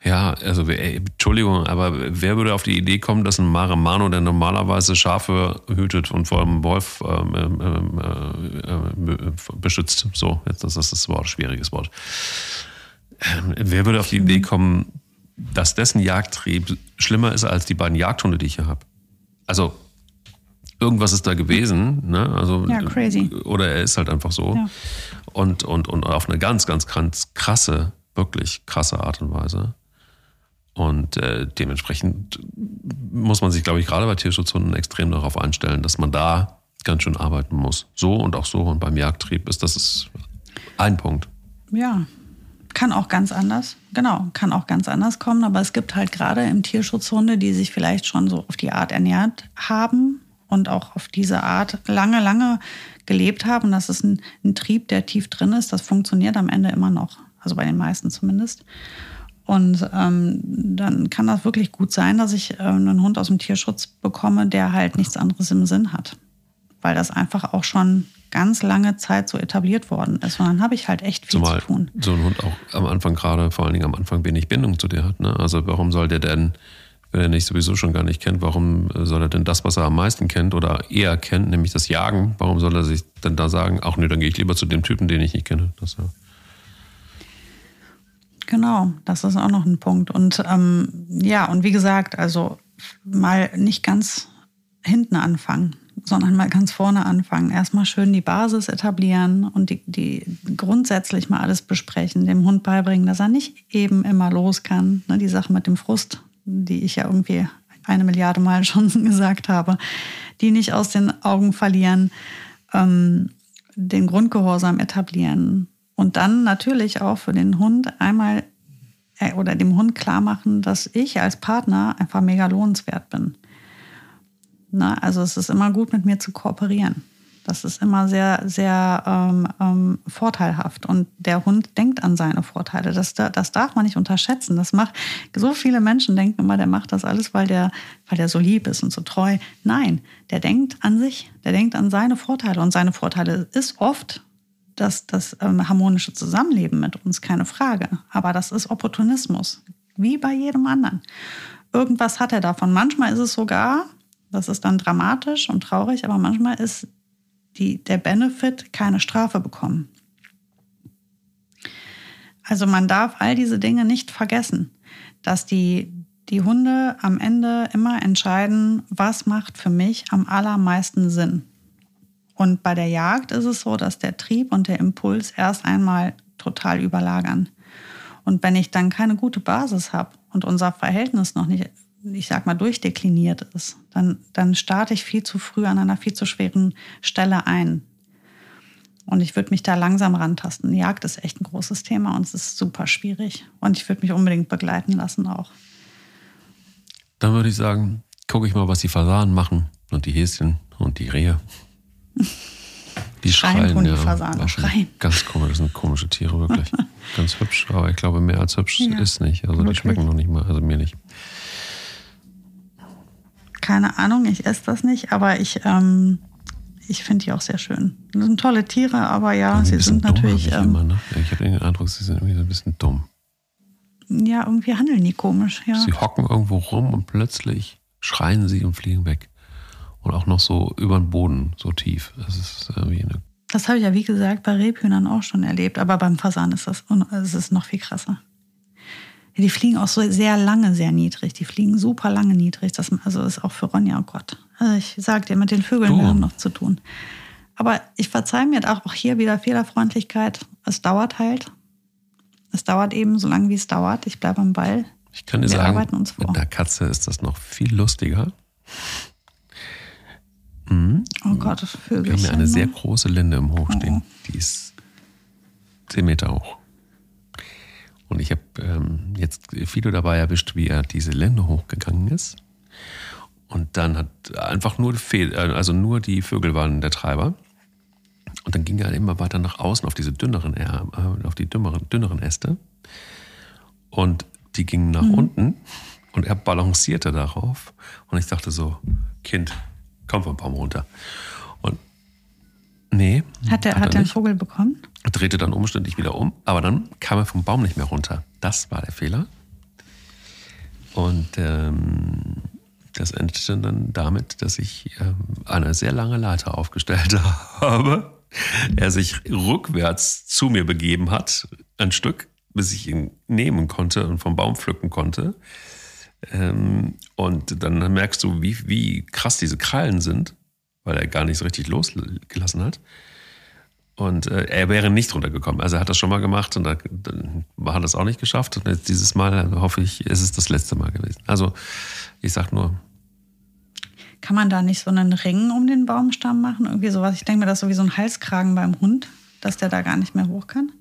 Speaker 1: ja, also ey, Entschuldigung, aber wer würde auf die Idee kommen, dass ein Maramano, der normalerweise Schafe hütet und vor einem Wolf ähm, ähm, äh, äh, beschützt, so, jetzt das ist das Wort, schwieriges Wort. Ähm, wer würde auf die Idee kommen, dass dessen Jagdtrieb schlimmer ist als die beiden Jagdhunde, die ich hier habe? Also irgendwas ist da gewesen, ne? Also
Speaker 2: Ja, crazy.
Speaker 1: oder er ist halt einfach so
Speaker 2: Ja.
Speaker 1: und und und auf eine ganz ganz ganz krasse, wirklich krasse Art und Weise. Und äh, dementsprechend muss man sich, glaube ich, gerade bei Tierschutzhunden extrem darauf einstellen, dass man da ganz schön arbeiten muss. So und auch so. Und beim Jagdtrieb ist das ist ein Punkt.
Speaker 2: Ja, kann auch ganz anders. Genau, kann auch ganz anders kommen. Aber es gibt halt gerade im Tierschutz Hunde, die sich vielleicht schon so auf die Art ernährt haben und auch auf diese Art lange, lange gelebt haben. Das ist ein, ein Trieb, der tief drin ist. Das funktioniert am Ende immer noch. Also bei den meisten zumindest. Und ähm, dann kann das wirklich gut sein, dass ich ähm, einen Hund aus dem Tierschutz bekomme, der halt nichts anderes im Sinn hat. Weil das einfach auch schon ganz lange Zeit so etabliert worden ist. Und dann habe ich halt echt viel
Speaker 1: Zumal
Speaker 2: zu tun.
Speaker 1: so ein Hund auch am Anfang gerade, vor allen Dingen am Anfang wenig Bindung zu dir hat. Ne? Also warum soll der denn, wenn er dich sowieso schon gar nicht kennt, warum soll er denn das, was er am meisten kennt oder eher kennt, nämlich das Jagen, warum soll er sich denn da sagen, ach nee, dann gehe ich lieber zu dem Typen, den ich nicht kenne. Das, ja.
Speaker 2: Genau, das ist auch noch ein Punkt. Und ähm, ja, und wie gesagt, also mal nicht ganz hinten anfangen, sondern mal ganz vorne anfangen. Erstmal schön die Basis etablieren und die, die grundsätzlich mal alles besprechen, dem Hund beibringen, dass er nicht eben immer los kann. Ne, die Sache mit dem Frust, die ich ja irgendwie eine Milliarde Mal schon gesagt habe, die nicht aus den Augen verlieren, ähm, den Grundgehorsam etablieren und dann natürlich auch für den Hund einmal äh, oder dem Hund klar machen, dass ich als Partner einfach mega lohnenswert bin. Na, also es ist immer gut, mit mir zu kooperieren. Das ist immer sehr, sehr ähm, ähm, vorteilhaft. Und der Hund denkt an seine Vorteile. Das, das darf man nicht unterschätzen. Das macht, so viele Menschen denken immer, der macht das alles, weil der, weil der so lieb ist und so treu. Nein, der denkt an sich, der denkt an seine Vorteile. Und seine Vorteile ist oft das, das ähm, harmonische Zusammenleben mit uns, keine Frage. Aber das ist Opportunismus, wie bei jedem anderen. Irgendwas hat er davon. Manchmal ist es sogar, das ist dann dramatisch und traurig, aber manchmal ist die, der Benefit keine Strafe bekommen. Also man darf all diese Dinge nicht vergessen, dass die, die Hunde am Ende immer entscheiden, was macht für mich am allermeisten Sinn. Und bei der Jagd ist es so, dass der Trieb und der Impuls erst einmal total überlagern. Und wenn ich dann keine gute Basis habe und unser Verhältnis noch nicht, ich sag mal, durchdekliniert ist, dann, dann starte ich viel zu früh an einer viel zu schweren Stelle ein. Und ich würde mich da langsam rantasten. Jagd ist echt ein großes Thema und es ist super schwierig. Und ich würde mich unbedingt begleiten lassen auch.
Speaker 1: Dann würde ich sagen, gucke ich mal, was die Fasanen machen und die Häschen und die Rehe. Die
Speaker 2: Schreien die
Speaker 1: ja.
Speaker 2: Schreien.
Speaker 1: Ganz komisch, das sind komische Tiere, wirklich. ganz hübsch, aber ich glaube, mehr als hübsch
Speaker 2: Ja,
Speaker 1: ist nicht. Also die
Speaker 2: wirklich.
Speaker 1: schmecken noch nicht mal, also mir nicht.
Speaker 2: Keine Ahnung, ich esse das nicht, aber ich, ähm, ich finde die auch sehr schön. Das sind tolle Tiere, aber ja, sie sind
Speaker 1: dumm
Speaker 2: natürlich.
Speaker 1: hab ich
Speaker 2: Ähm,
Speaker 1: ne? Ich habe den Eindruck, sie sind irgendwie so ein bisschen dumm.
Speaker 2: ja, irgendwie handeln die komisch, ja.
Speaker 1: Sie hocken irgendwo rum und plötzlich schreien sie und fliegen weg. Und auch noch so über den Boden, so tief. Das ist irgendwie eine.
Speaker 2: Das habe ich ja, wie gesagt, bei Rebhühnern auch schon erlebt, aber beim Fasan ist das ist noch viel krasser. Die fliegen auch so sehr lange, sehr niedrig. Die fliegen super lange niedrig. Das also ist auch für Ronja, oh Gott. Also ich sag dir, mit den Vögeln
Speaker 1: Du.
Speaker 2: wir haben noch zu tun. Aber ich verzeihe mir auch hier wieder Fehlerfreundlichkeit. Es dauert halt. Es dauert eben so lange, wie es dauert. Ich bleibe am Ball.
Speaker 1: Ich kann dir
Speaker 2: Wir
Speaker 1: sagen,
Speaker 2: arbeiten uns vor.
Speaker 1: mit einer Katze ist das noch viel lustiger.
Speaker 2: Oh Gott, das
Speaker 1: Wir haben
Speaker 2: Vögelchen.
Speaker 1: ja eine sehr
Speaker 2: ne?
Speaker 1: große Linde im Hoch stehen.
Speaker 2: Oh.
Speaker 1: Die ist 10 Meter hoch. Und ich habe ähm, jetzt Fido dabei erwischt, wie er diese Linde hochgegangen ist. Und dann hat einfach nur, Fe äh, also nur die Vögel waren der Treiber. Und dann ging er immer weiter nach außen auf diese dünneren, äh, auf die dünneren, dünneren Äste. Und die gingen nach unten und er balancierte darauf. Und ich dachte so, Kind, komm vom Baum runter. Und nee,
Speaker 2: Hat er, hat er einen. Vogel bekommen?
Speaker 1: drehte dann umständlich wieder um, aber dann kam er vom Baum nicht mehr runter. Das war der Fehler. Und ähm, das endete dann damit, dass ich ähm, eine sehr lange Leiter aufgestellt habe. Er sich rückwärts zu mir begeben hat, ein Stück, bis ich ihn nehmen konnte und vom Baum pflücken konnte. Ähm, und dann merkst du, wie, wie krass diese Krallen sind, weil er gar nicht so richtig losgelassen hat. Und äh, er wäre nicht runtergekommen. Also er hat das schon mal gemacht und da, dann hat es auch nicht geschafft. Und jetzt dieses Mal hoffe ich, ist es das letzte Mal gewesen. Also ich sag nur,
Speaker 2: Kann man da nicht so einen Ring um den Baumstamm machen? Irgendwie sowas. Ich denke mir, das ist so wie so ein Halskragen beim Hund, dass der da gar nicht mehr hoch kann.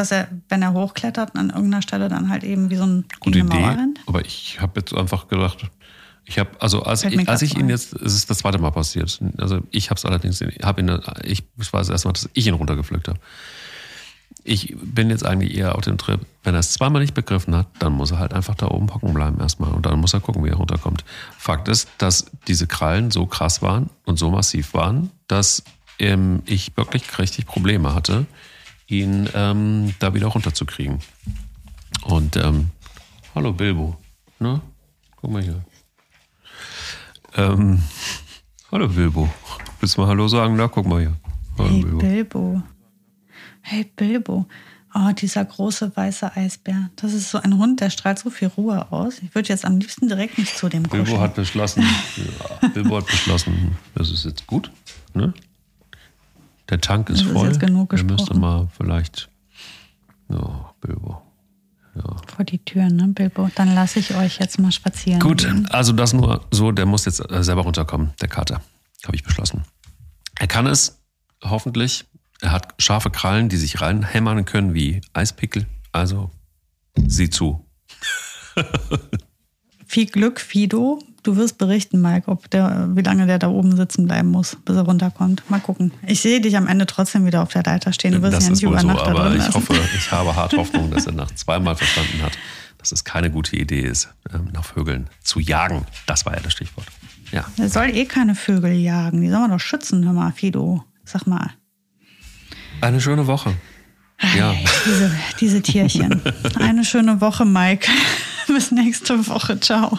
Speaker 2: Dass er, wenn er hochklettert, an irgendeiner Stelle dann halt eben wie so ein
Speaker 1: gute Idee.
Speaker 2: Mauer rennt.
Speaker 1: Aber ich habe jetzt einfach gedacht, ich habe, also als, ich, als ich ihn jetzt, es ist das zweite Mal passiert. Also ich habe es allerdings, habe ihn, ich das erste Mal, dass ich ihn runtergepflückt habe. Ich bin jetzt eigentlich eher auf dem Trip, wenn er es zweimal nicht begriffen hat, dann muss er halt einfach da oben hocken bleiben erstmal und dann muss er gucken, wie er runterkommt. Fakt ist, dass diese Krallen so krass waren und so massiv waren, dass ähm, ich wirklich richtig Probleme hatte, ihn ähm, da wieder runterzukriegen. Und ähm, hallo Bilbo, ne? Guck mal hier. Ähm, hallo Bilbo. Willst du mal Hallo sagen? Na, guck mal hier. Hallo
Speaker 2: Hey
Speaker 1: Bilbo.
Speaker 2: Bilbo. Hey Bilbo. Oh, dieser große weiße Eisbär. Das ist so ein Hund, der strahlt so viel Ruhe aus. Ich würde jetzt am liebsten direkt nicht zu dem kuscheln.
Speaker 1: Bilbo hat beschlossen, ja, Bilbo hat beschlossen, das ist jetzt gut. Ne? Der Tank ist
Speaker 2: Das ist
Speaker 1: voll.
Speaker 2: jetzt genug
Speaker 1: Wir müsste
Speaker 2: gesprochen.
Speaker 1: mal vielleicht. Ja, Bilbo.
Speaker 2: Vor die Tür, ne, Bilbo? Dann lasse ich euch jetzt mal spazieren.
Speaker 1: Gut,
Speaker 2: gehen.
Speaker 1: also das nur so, der muss jetzt äh, selber runterkommen, der Kater. Habe ich beschlossen. Er kann es, hoffentlich. Er hat scharfe Krallen, die sich reinhämmern können wie Eispickel. Also sieh zu.
Speaker 2: Viel Glück, Fido. Du wirst berichten, Mike, ob der, wie lange der da oben sitzen bleiben muss, bis er runterkommt. Mal gucken. Ich sehe dich am Ende trotzdem wieder auf der Leiter stehen. Du wirst
Speaker 1: Das
Speaker 2: ja nicht über
Speaker 1: so,
Speaker 2: Nacht
Speaker 1: aber ich hoffe, ich habe hart Hoffnung, dass er nach zweimal verstanden hat, dass es keine gute Idee ist, ähm, nach Vögeln zu jagen. Das war ja das Stichwort. Ja.
Speaker 2: Er soll eh keine Vögel jagen. Die soll man doch schützen, hör mal, Fido. Sag mal.
Speaker 1: Eine schöne Woche. Ja.
Speaker 2: Diese, diese Tierchen. Eine schöne Woche, Mike. Bis nächste Woche. Ciao.